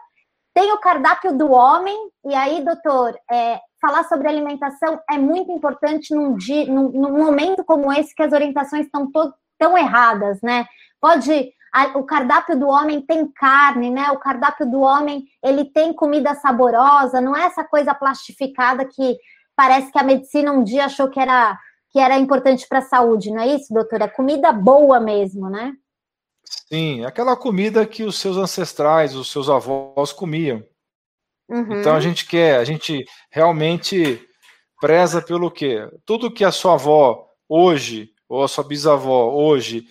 Speaker 1: Tem o cardápio do homem, e aí, doutor, é, falar sobre alimentação é muito importante num, dia, num, num momento como esse, que as orientações estão tão erradas, né? Pode. A, o cardápio do homem tem carne, né? O cardápio do homem ele tem comida saborosa, não é essa coisa plastificada que parece que a medicina um dia achou que era que era importante para a saúde, não é isso, doutora? É comida boa mesmo, né?
Speaker 2: Sim, aquela comida que os seus ancestrais, os seus avós comiam. Uhum. Então a gente quer, a gente realmente preza pelo quê? Tudo que a sua avó hoje, ou a sua bisavó hoje,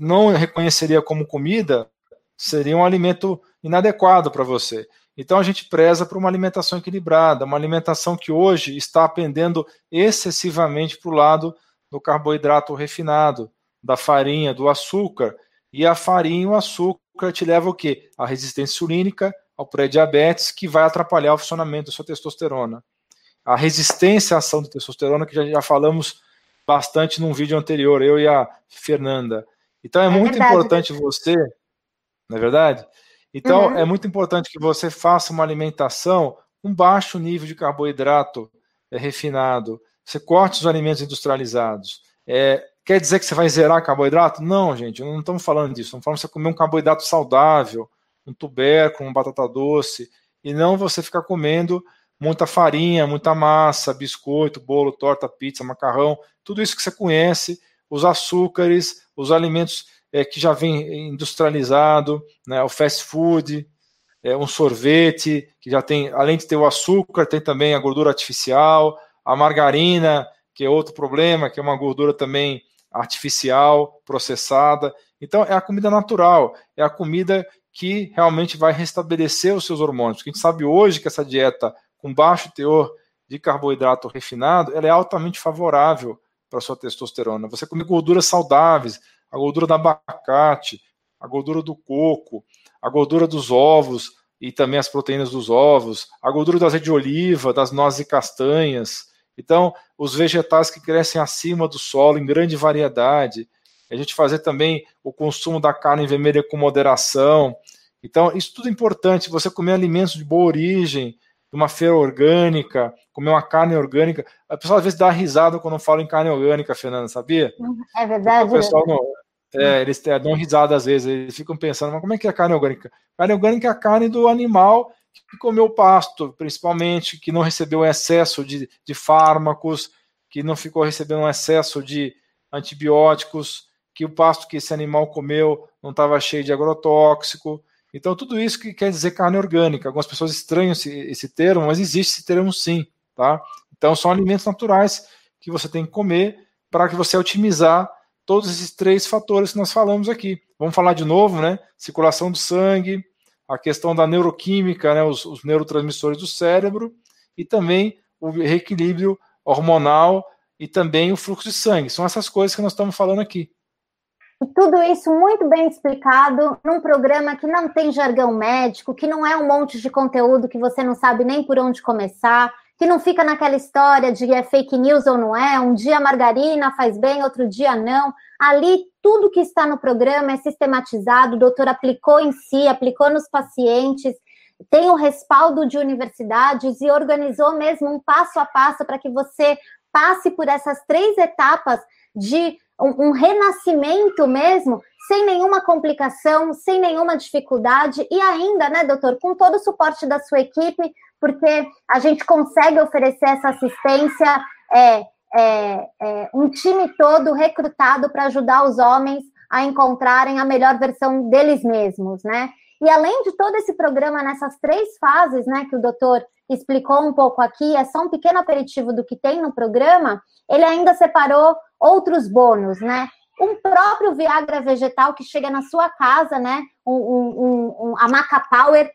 Speaker 2: não reconheceria como comida, seria um alimento inadequado para você. Então a gente preza por uma alimentação equilibrada, uma alimentação que hoje está pendendo excessivamente para o lado do carboidrato refinado, da farinha, do açúcar, e a farinha e o açúcar te leva o quê? A resistência insulínica, ao pré-diabetes, que vai atrapalhar o funcionamento da sua testosterona. A resistência à ação da testosterona, que já, já falamos bastante num vídeo anterior, eu e a Fernanda. Então é, é muito verdade. importante você, não é verdade? Então uhum. é muito importante que você faça uma alimentação com baixo nível de carboidrato é, refinado. Você corte os alimentos industrializados. É, Quer dizer que você vai zerar carboidrato? Não, gente, não estamos falando disso. Estamos falando de você comer um carboidrato saudável, um tubérculo, uma batata doce, e não você ficar comendo muita farinha, muita massa, biscoito, bolo, torta, pizza, macarrão, tudo isso que você conhece, os açúcares, os alimentos é, que já vem industrializado, né, o fast food, é, um sorvete, que já tem, além de ter o açúcar, tem também a gordura artificial, a margarina, que é outro problema, que é uma gordura também artificial, processada. Então, é a comida natural, é a comida que realmente vai restabelecer os seus hormônios. Porque a gente sabe hoje que essa dieta com baixo teor de carboidrato refinado, ela é altamente favorável para sua testosterona. Você comer gorduras saudáveis, a gordura do abacate, a gordura do coco, a gordura dos ovos e também as proteínas dos ovos, a gordura do azeite de oliva, das nozes e castanhas, então, os vegetais que crescem acima do solo, em grande variedade. A gente fazer também o consumo da carne vermelha com moderação. Então, isso tudo é importante. Você comer alimentos de boa origem, uma feira orgânica, comer uma carne orgânica. A pessoa às vezes dá risada quando fala em carne orgânica, Fernanda, sabia?
Speaker 1: É verdade.
Speaker 2: o pessoal não, é, eles dão risada às vezes, eles ficam pensando, mas como é que é a carne orgânica? Carne orgânica é a carne do animal que comeu pasto, principalmente, que não recebeu excesso de, de fármacos, que não ficou recebendo um excesso de antibióticos, que o pasto que esse animal comeu não estava cheio de agrotóxico. Então, tudo isso que quer dizer carne orgânica. Algumas pessoas estranham esse, esse termo, mas existe esse termo sim. Tá? Então, são alimentos naturais que você tem que comer para que você otimizar todos esses três fatores que nós falamos aqui. Vamos falar de novo, né? Circulação do sangue, a questão da neuroquímica, né, os, os neurotransmissores do cérebro, e também o reequilíbrio hormonal e também o fluxo de sangue. São essas coisas que nós estamos falando aqui.
Speaker 1: Tudo isso muito bem explicado num programa que não tem jargão médico, que não é um monte de conteúdo que você não sabe nem por onde começar, que não fica naquela história de é fake news ou não é, um dia margarina faz bem, outro dia não. Ali, tudo que está no programa é sistematizado, o doutor aplicou em si, aplicou nos pacientes, tem o respaldo de universidades e organizou mesmo um passo a passo para que você passe por essas três etapas de um, um, renascimento mesmo, sem nenhuma complicação, sem nenhuma dificuldade, e ainda, né, doutor, com todo o suporte da sua equipe, porque a gente consegue oferecer essa assistência, é, é, é um time todo recrutado para ajudar os homens a encontrarem a melhor versão deles mesmos, né? E além de todo esse programa nessas três fases, né, que o doutor explicou um pouco aqui, é só um pequeno aperitivo do que tem no programa, ele ainda separou outros bônus, né? Um próprio Viagra vegetal que chega na sua casa, né? Um, um, um, a Maca Power,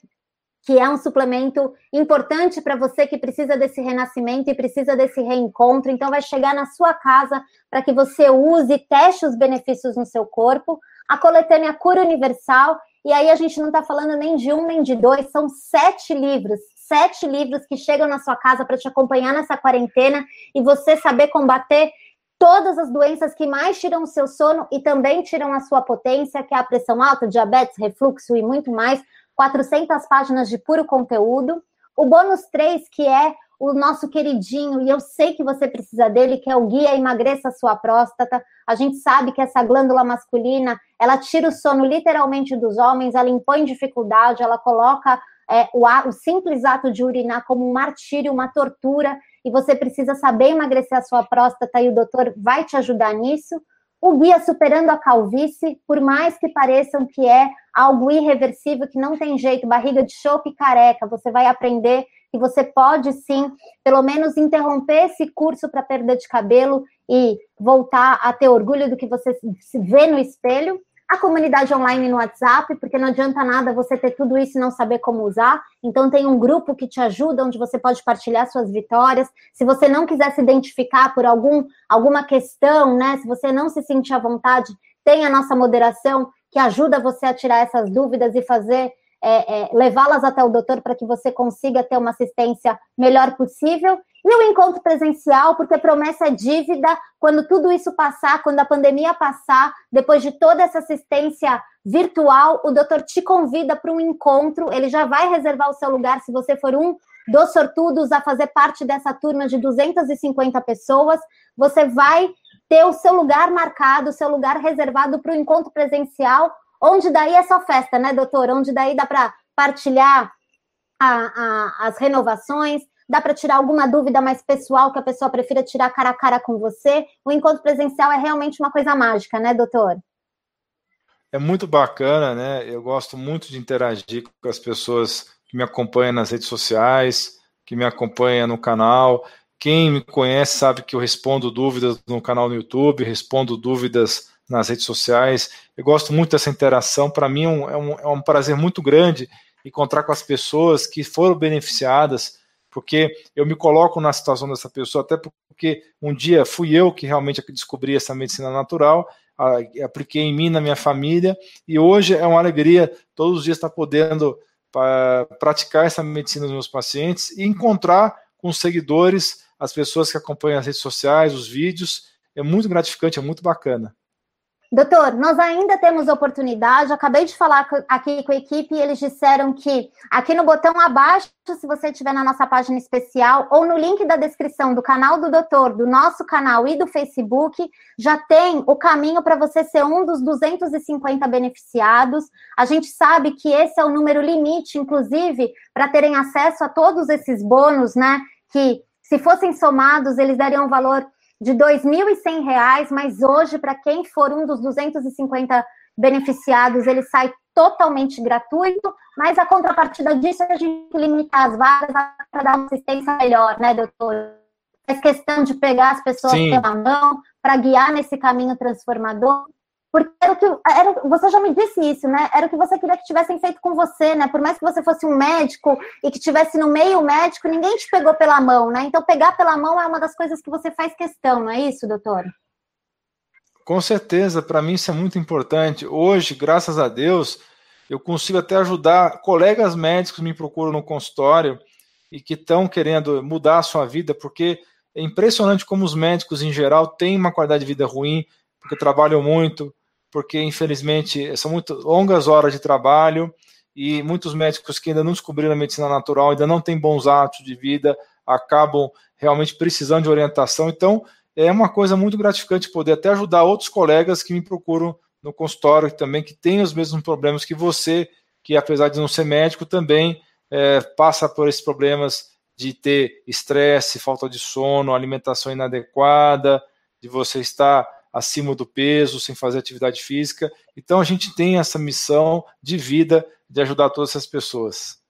Speaker 1: que é um suplemento importante para você que precisa desse renascimento e precisa desse reencontro. Então, vai chegar na sua casa para que você use e teste os benefícios no seu corpo. A coletânea Cura Universal, e aí a gente não está falando nem de um nem de dois, são sete livros, sete livros que chegam na sua casa para te acompanhar nessa quarentena e você saber combater todas as doenças que mais tiram o seu sono e também tiram a sua potência, que é a pressão alta, diabetes, refluxo e muito mais. 400 páginas de puro conteúdo. O bônus 3, que é o nosso queridinho, e eu sei que você precisa dele, que é o guia Emagreça a Sua Próstata. A gente sabe que essa glândula masculina, ela tira o sono literalmente dos homens, ela impõe dificuldade, ela coloca é, o, o simples ato de urinar como um martírio, uma tortura, e você precisa saber emagrecer a sua próstata e o doutor vai te ajudar nisso. O guia Superando a Calvície, por mais que pareçam que é algo irreversível, que não tem jeito, barriga de chope careca, você vai aprender que você pode sim, pelo menos interromper esse curso para perda de cabelo e voltar a ter orgulho do que você se vê no espelho. A comunidade online no WhatsApp, porque não adianta nada você ter tudo isso e não saber como usar. Então, tem um grupo que te ajuda, onde você pode partilhar suas vitórias. Se você não quiser se identificar por algum, alguma questão, né? Se você não se sentir à vontade, tem a nossa moderação que ajuda você a tirar essas dúvidas e fazer é, é, levá-las até o doutor para que você consiga ter uma assistência melhor possível. E o encontro presencial, porque promessa é dívida, quando tudo isso passar, quando a pandemia passar, depois de toda essa assistência virtual, o doutor te convida para um encontro, ele já vai reservar o seu lugar. Se você for um dos sortudos a fazer parte dessa turma de 250 pessoas, você vai ter o seu lugar marcado, o seu lugar reservado para o encontro presencial, Onde daí é só festa, né, doutor? Onde daí dá para partilhar a, a, as renovações, dá para tirar alguma dúvida mais pessoal que a pessoa prefira tirar cara a cara com você. O encontro presencial é realmente uma coisa mágica, né, doutor?
Speaker 2: É muito bacana, né? Eu gosto muito de interagir com as pessoas que me acompanham nas redes sociais, que me acompanham no canal. Quem me conhece sabe que eu respondo dúvidas no canal no YouTube, respondo dúvidas nas redes sociais. Eu gosto muito dessa interação. Para mim é um, é, um, é um prazer muito grande encontrar com as pessoas que foram beneficiadas, porque eu me coloco na situação dessa pessoa, até porque um dia fui eu que realmente descobri essa medicina natural, apliquei em mim, na minha família, e hoje é uma alegria todos os dias estar podendo praticar essa medicina nos meus pacientes e encontrar com os seguidores, as pessoas que acompanham as redes sociais, os vídeos. É muito gratificante, é muito bacana.
Speaker 1: Doutor, nós ainda temos oportunidade. Acabei de falar aqui com a equipe e eles disseram que aqui no botão abaixo, se você estiver na nossa página especial, ou no link da descrição do canal do doutor, do nosso canal e do Facebook, já tem o caminho para você ser um dos 250 beneficiados. A gente sabe que esse é o número limite, inclusive, para terem acesso a todos esses bônus, né? Que se fossem somados, eles dariam valor de R$ 2.100, mas hoje, para quem for um dos 250 beneficiados, ele sai totalmente gratuito, mas a contrapartida disso é a gente limitar as vagas para dar uma assistência melhor, né, doutor? Faz questão de pegar as pessoas Sim. pela mão para guiar nesse caminho transformador. Porque era o que. Era, você já me disse isso, né? Era o que você queria que tivessem feito com você, né? Por mais que você fosse um médico e que tivesse no meio médico, ninguém te pegou pela mão, né? Então, pegar pela mão é uma das coisas que você faz questão, não é isso, doutor?
Speaker 2: Com certeza, para mim isso é muito importante. Hoje, graças a Deus, eu consigo até ajudar colegas médicos que me procuram no consultório e que estão querendo mudar a sua vida, porque é impressionante como os médicos em geral têm uma qualidade de vida ruim, porque trabalham muito, porque infelizmente são muito longas horas de trabalho e muitos médicos que ainda não descobriram a medicina natural, ainda não têm bons hábitos de vida, acabam realmente precisando de orientação. Então, é uma coisa muito gratificante poder até ajudar outros colegas que me procuram no consultório também que têm os mesmos problemas que você, que apesar de não ser médico, também é, passa por esses problemas de ter estresse, falta de sono, alimentação inadequada, de você estar acima do peso, sem fazer atividade física. Então a gente tem essa missão de vida de ajudar todas essas pessoas.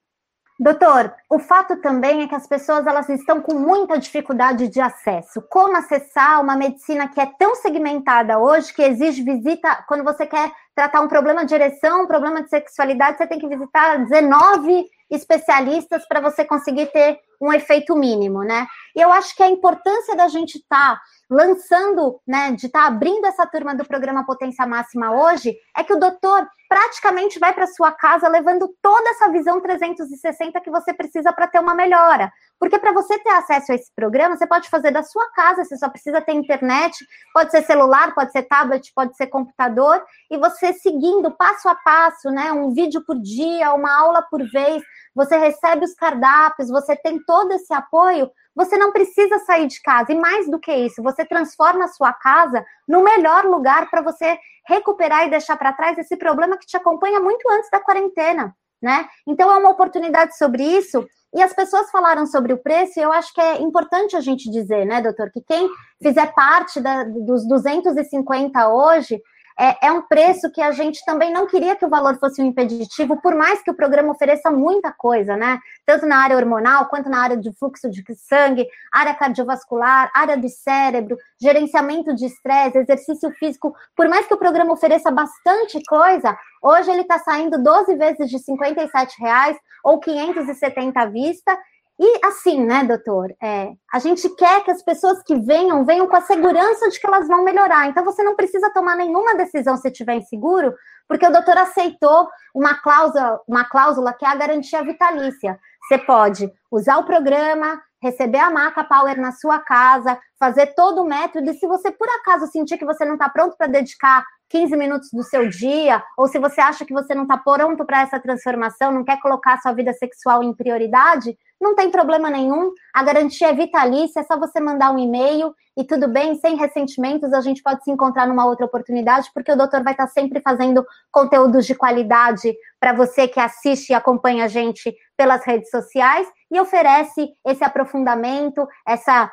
Speaker 1: Doutor, o fato também é que as pessoas elas estão com muita dificuldade de acesso. Como acessar uma medicina que é tão segmentada hoje, que exige visita, quando você quer tratar um problema de ereção, um problema de sexualidade, você tem que visitar 19 especialistas para você conseguir ter um efeito mínimo, né? E eu acho que a importância da gente estar tá lançando, né, de estar tá abrindo essa turma do programa Potência Máxima hoje, é que o doutor praticamente vai para sua casa levando toda essa visão 360 que você precisa para ter uma melhora. Porque para você ter acesso a esse programa, você pode fazer da sua casa, você só precisa ter internet, pode ser celular, pode ser tablet, pode ser computador, e você seguindo passo a passo, né, um vídeo por dia, uma aula por vez, você recebe os cardápios, você tem todo esse apoio, você não precisa sair de casa. E mais do que isso, você transforma a sua casa no melhor lugar para você recuperar e deixar para trás esse problema que te acompanha muito antes da quarentena, né? Então é uma oportunidade sobre isso. E as pessoas falaram sobre o preço, e eu acho que é importante a gente dizer, né, doutor, que quem fizer parte da, dos 250 hoje é, é, um preço que a gente também não queria que o valor fosse um impeditivo, por mais que o programa ofereça muita coisa, né? Tanto na área hormonal, quanto na área de fluxo de sangue, área cardiovascular, área do cérebro, gerenciamento de estresse, exercício físico. Por mais que o programa ofereça bastante coisa, hoje ele está saindo 12 vezes de R$ reais ou 570 à vista, e assim, né, doutor? É, a gente quer que as pessoas que venham, venham com a segurança de que elas vão melhorar. Então, você não precisa tomar nenhuma decisão se estiver inseguro, porque o doutor aceitou uma cláusula, uma cláusula que é a garantia vitalícia. Você pode usar o programa, receber a Maca Power na sua casa, fazer todo o método, e se você por acaso sentir que você não está pronto para dedicar 15 minutos do seu dia, ou se você acha que você não está pronto para essa transformação, não quer colocar sua vida sexual em prioridade, não tem problema nenhum. A garantia é vitalícia, é só você mandar um e-mail e tudo bem, sem ressentimentos, a gente pode se encontrar numa outra oportunidade, porque o doutor vai estar sempre fazendo conteúdos de qualidade para você que assiste e acompanha a gente pelas redes sociais e oferece esse aprofundamento, essa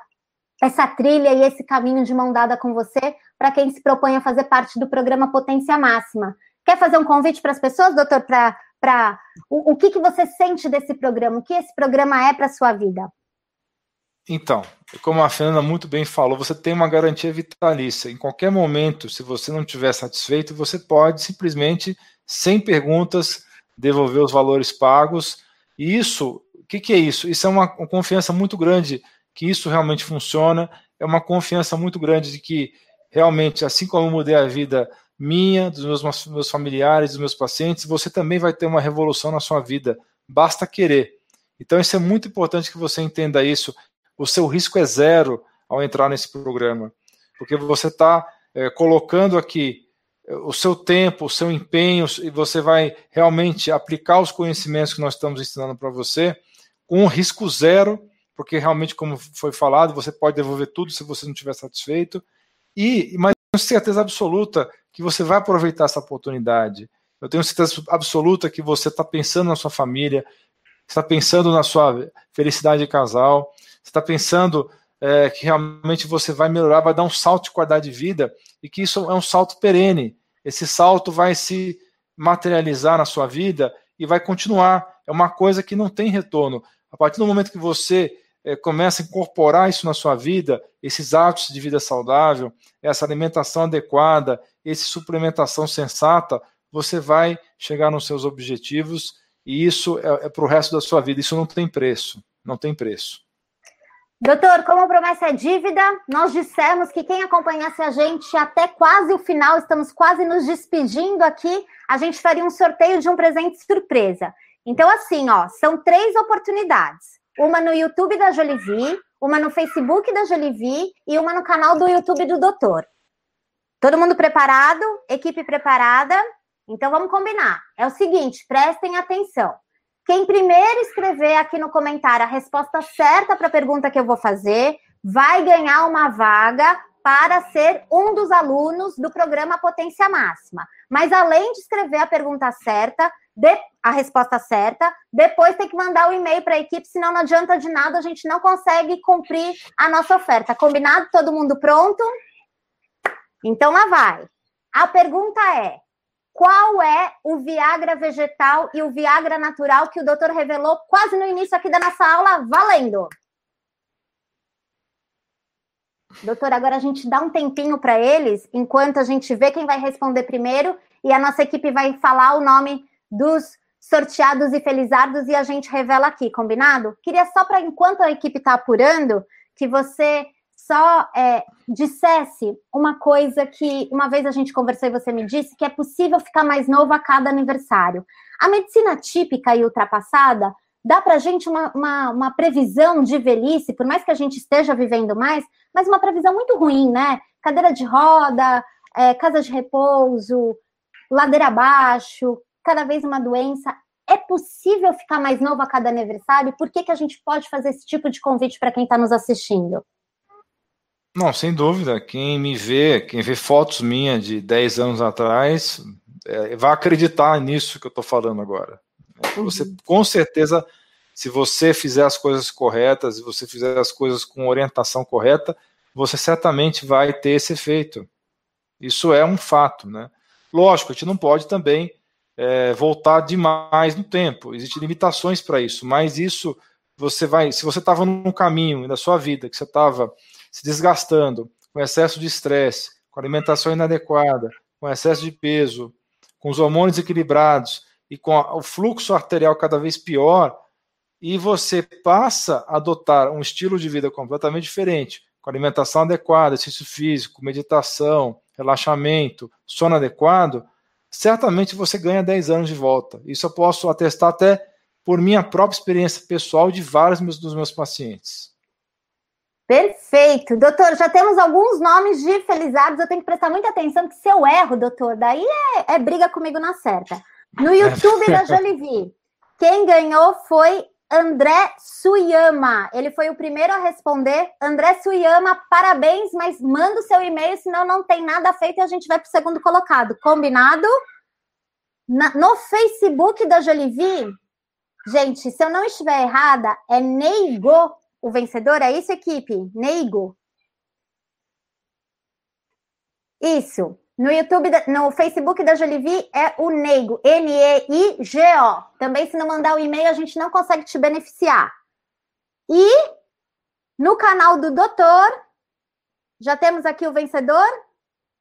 Speaker 1: essa trilha e esse caminho de mão dada com você para quem se propõe a fazer parte do programa Potência Máxima. Quer fazer um convite para as pessoas, doutor, para o, o que, que você sente desse programa? O que esse programa é para a sua vida?
Speaker 2: Então, como a Fernanda muito bem falou, você tem uma garantia vitalícia. Em qualquer momento, se você não estiver satisfeito, você pode simplesmente, sem perguntas, devolver os valores pagos. E isso, o que, que é isso? Isso é uma, uma confiança muito grande que isso realmente funciona. É uma confiança muito grande de que realmente, assim como eu mudei a vida minha, dos meus, meus familiares, dos meus pacientes, você também vai ter uma revolução na sua vida. Basta querer. Então, isso é muito importante que você entenda isso. O seu risco é zero ao entrar nesse programa, porque você está é, colocando aqui é, o seu tempo, o seu empenho, e você vai realmente aplicar os conhecimentos que nós estamos ensinando para você com risco zero, porque realmente, como foi falado, você pode devolver tudo se você não estiver satisfeito. E, mas tenho certeza absoluta que você vai aproveitar essa oportunidade. Eu tenho certeza absoluta que você está pensando na sua família, está pensando na sua felicidade de casal, está pensando é, que realmente você vai melhorar, vai dar um salto de qualidade de vida e que isso é um salto perene. Esse salto vai se materializar na sua vida e vai continuar. É uma coisa que não tem retorno. A partir do momento que você é, começa a incorporar isso na sua vida, esses hábitos de vida saudável, essa alimentação adequada, essa suplementação sensata, você vai chegar nos seus objetivos e isso é, é para o resto da sua vida. Isso não tem preço, não tem preço.
Speaker 1: Doutor, como promessa é dívida, nós dissemos que quem acompanhasse a gente até quase o final, estamos quase nos despedindo aqui, a gente faria um sorteio de um presente surpresa. Então, assim, ó, são três oportunidades uma no YouTube da Jolivie, uma no Facebook da Jolivie e uma no canal do YouTube do Doutor. Todo mundo preparado? Equipe preparada? Então vamos combinar. É o seguinte, prestem atenção. Quem primeiro escrever aqui no comentário a resposta certa para a pergunta que eu vou fazer, vai ganhar uma vaga para ser um dos alunos do programa Potência Máxima. Mas além de escrever a pergunta certa, de, a resposta certa, depois tem que mandar o e-mail para a equipe, senão não adianta de nada, a gente não consegue cumprir a nossa oferta. Combinado? Todo mundo pronto? Então lá vai. A pergunta é: qual é o Viagra vegetal e o Viagra natural que o doutor revelou quase no início aqui da nossa aula? Valendo! Doutor, agora a gente dá um tempinho para eles, enquanto a gente vê quem vai responder primeiro, e a nossa equipe vai falar o nome dos sorteados e felizardos e a gente revela aqui, combinado? Queria só para, enquanto a equipe está apurando, que você só é, dissesse uma coisa que uma vez a gente conversou e você me disse que é possível ficar mais novo a cada aniversário. A medicina típica e ultrapassada dá para a gente uma, uma, uma, previsão de velhice, por mais que a gente esteja vivendo mais, mas uma previsão muito ruim, né? Cadeira de roda, é, casa de repouso, ladeira abaixo, cada vez uma doença. É possível ficar mais novo a cada aniversário? Por que, que a gente pode fazer esse tipo de convite para quem está nos assistindo?
Speaker 2: Não, sem dúvida. Quem me vê, quem vê fotos minhas de 10 anos atrás, é, vai acreditar nisso que eu estou falando agora. Você, uhum. com certeza, se você fizer as coisas corretas, se você fizer as coisas com orientação correta, você certamente vai ter esse efeito. Isso é um fato, né? Lógico, a gente não pode também é, voltar demais no tempo. Existem limitações para isso, mas isso você vai, se você estava num caminho da sua vida que você estava se desgastando, com excesso de estresse, com alimentação inadequada, com excesso de peso, com os hormônios equilibrados e com o fluxo arterial cada vez pior, e você passa a adotar um estilo de vida completamente diferente, com alimentação adequada, exercício físico, meditação, relaxamento, sono adequado, certamente você ganha 10 anos de volta. Isso eu posso atestar até por minha própria experiência pessoal de vários dos meus pacientes.
Speaker 1: Perfeito. Doutor, já temos alguns nomes de felizados. Eu tenho que prestar muita atenção, que se eu erro, doutor, daí é, é briga comigo na certa. No (laughs) YouTube da Jolivi, quem ganhou foi André Suyama. Ele foi o primeiro a responder. André Suyama, parabéns, mas manda o seu e-mail, senão não tem nada feito e a gente vai para o segundo colocado. Combinado? Na, no Facebook da Jolivi, gente, se eu não estiver errada, é Neigo o vencedor. É isso, equipe? Neigo. Isso. No YouTube, no Facebook da Jolivi é o Neigo, N-E-I-G-O. Também, se não mandar o e-mail, a gente não consegue te beneficiar. E no canal do Doutor, já temos aqui o vencedor?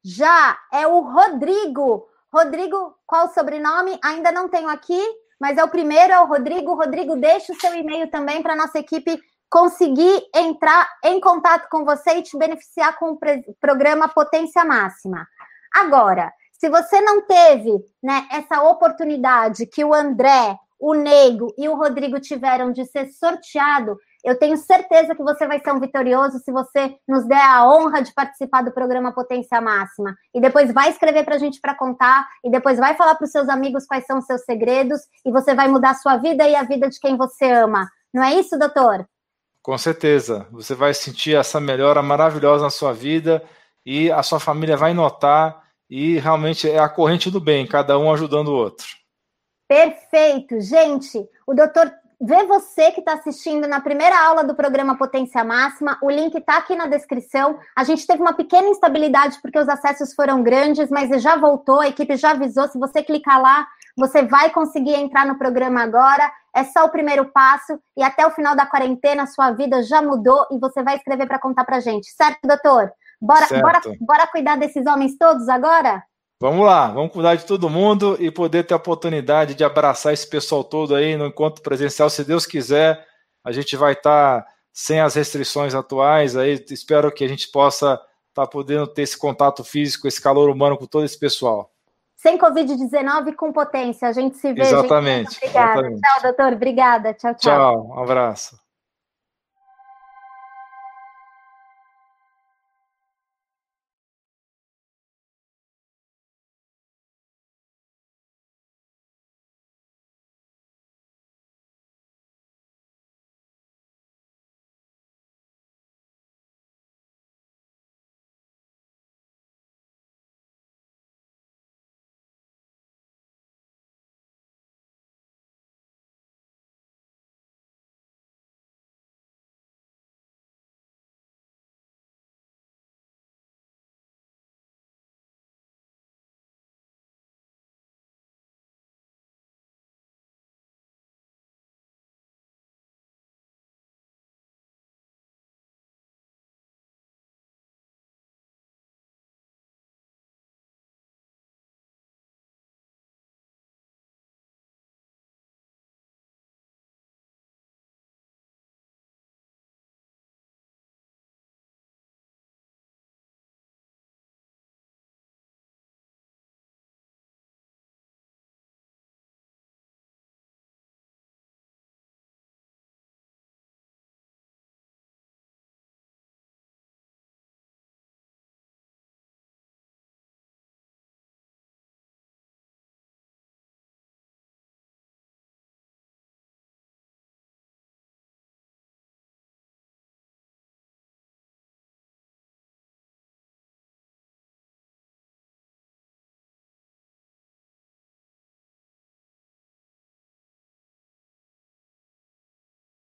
Speaker 1: Já, é o Rodrigo. Rodrigo, qual o sobrenome? Ainda não tenho aqui, mas é o primeiro, é o Rodrigo. Rodrigo, deixa o seu e-mail também para nossa equipe conseguir entrar em contato com você e te beneficiar com o programa Potência Máxima. Agora, se você não teve né, essa oportunidade que o André, o Nego e o Rodrigo tiveram de ser sorteado, eu tenho certeza que você vai ser um vitorioso se você nos der a honra de participar do programa Potência Máxima. E depois vai escrever para a gente para contar, e depois vai falar para os seus amigos quais são os seus segredos, e você vai mudar a sua vida e a vida de quem você ama. Não é isso, doutor?
Speaker 2: Com certeza. Você vai sentir essa melhora maravilhosa na sua vida e a sua família vai notar e realmente é a corrente do bem, cada um ajudando o outro.
Speaker 1: Perfeito, gente. O doutor vê você que está assistindo na primeira aula do programa Potência Máxima. O link está aqui na descrição. A gente teve uma pequena instabilidade porque os acessos foram grandes, mas já voltou, a equipe já avisou. Se você clicar lá, você vai conseguir entrar no programa agora. É só o primeiro passo e até o final da quarentena sua vida já mudou e você vai escrever para contar para gente, certo, doutor? Bora, bora, bora cuidar desses homens todos agora?
Speaker 2: Vamos lá, vamos cuidar de todo mundo e poder ter a oportunidade de abraçar esse pessoal todo aí no encontro presencial, se Deus quiser. A gente vai estar tá sem as restrições atuais aí. Espero que a gente possa estar tá podendo ter esse contato físico, esse calor humano com todo esse pessoal.
Speaker 1: Sem Covid-19 com potência. A gente se vê.
Speaker 2: Exatamente.
Speaker 1: Gente. Obrigada.
Speaker 2: Exatamente.
Speaker 1: Tchau, doutor. Obrigada. Tchau, tchau.
Speaker 2: Tchau. Um abraço.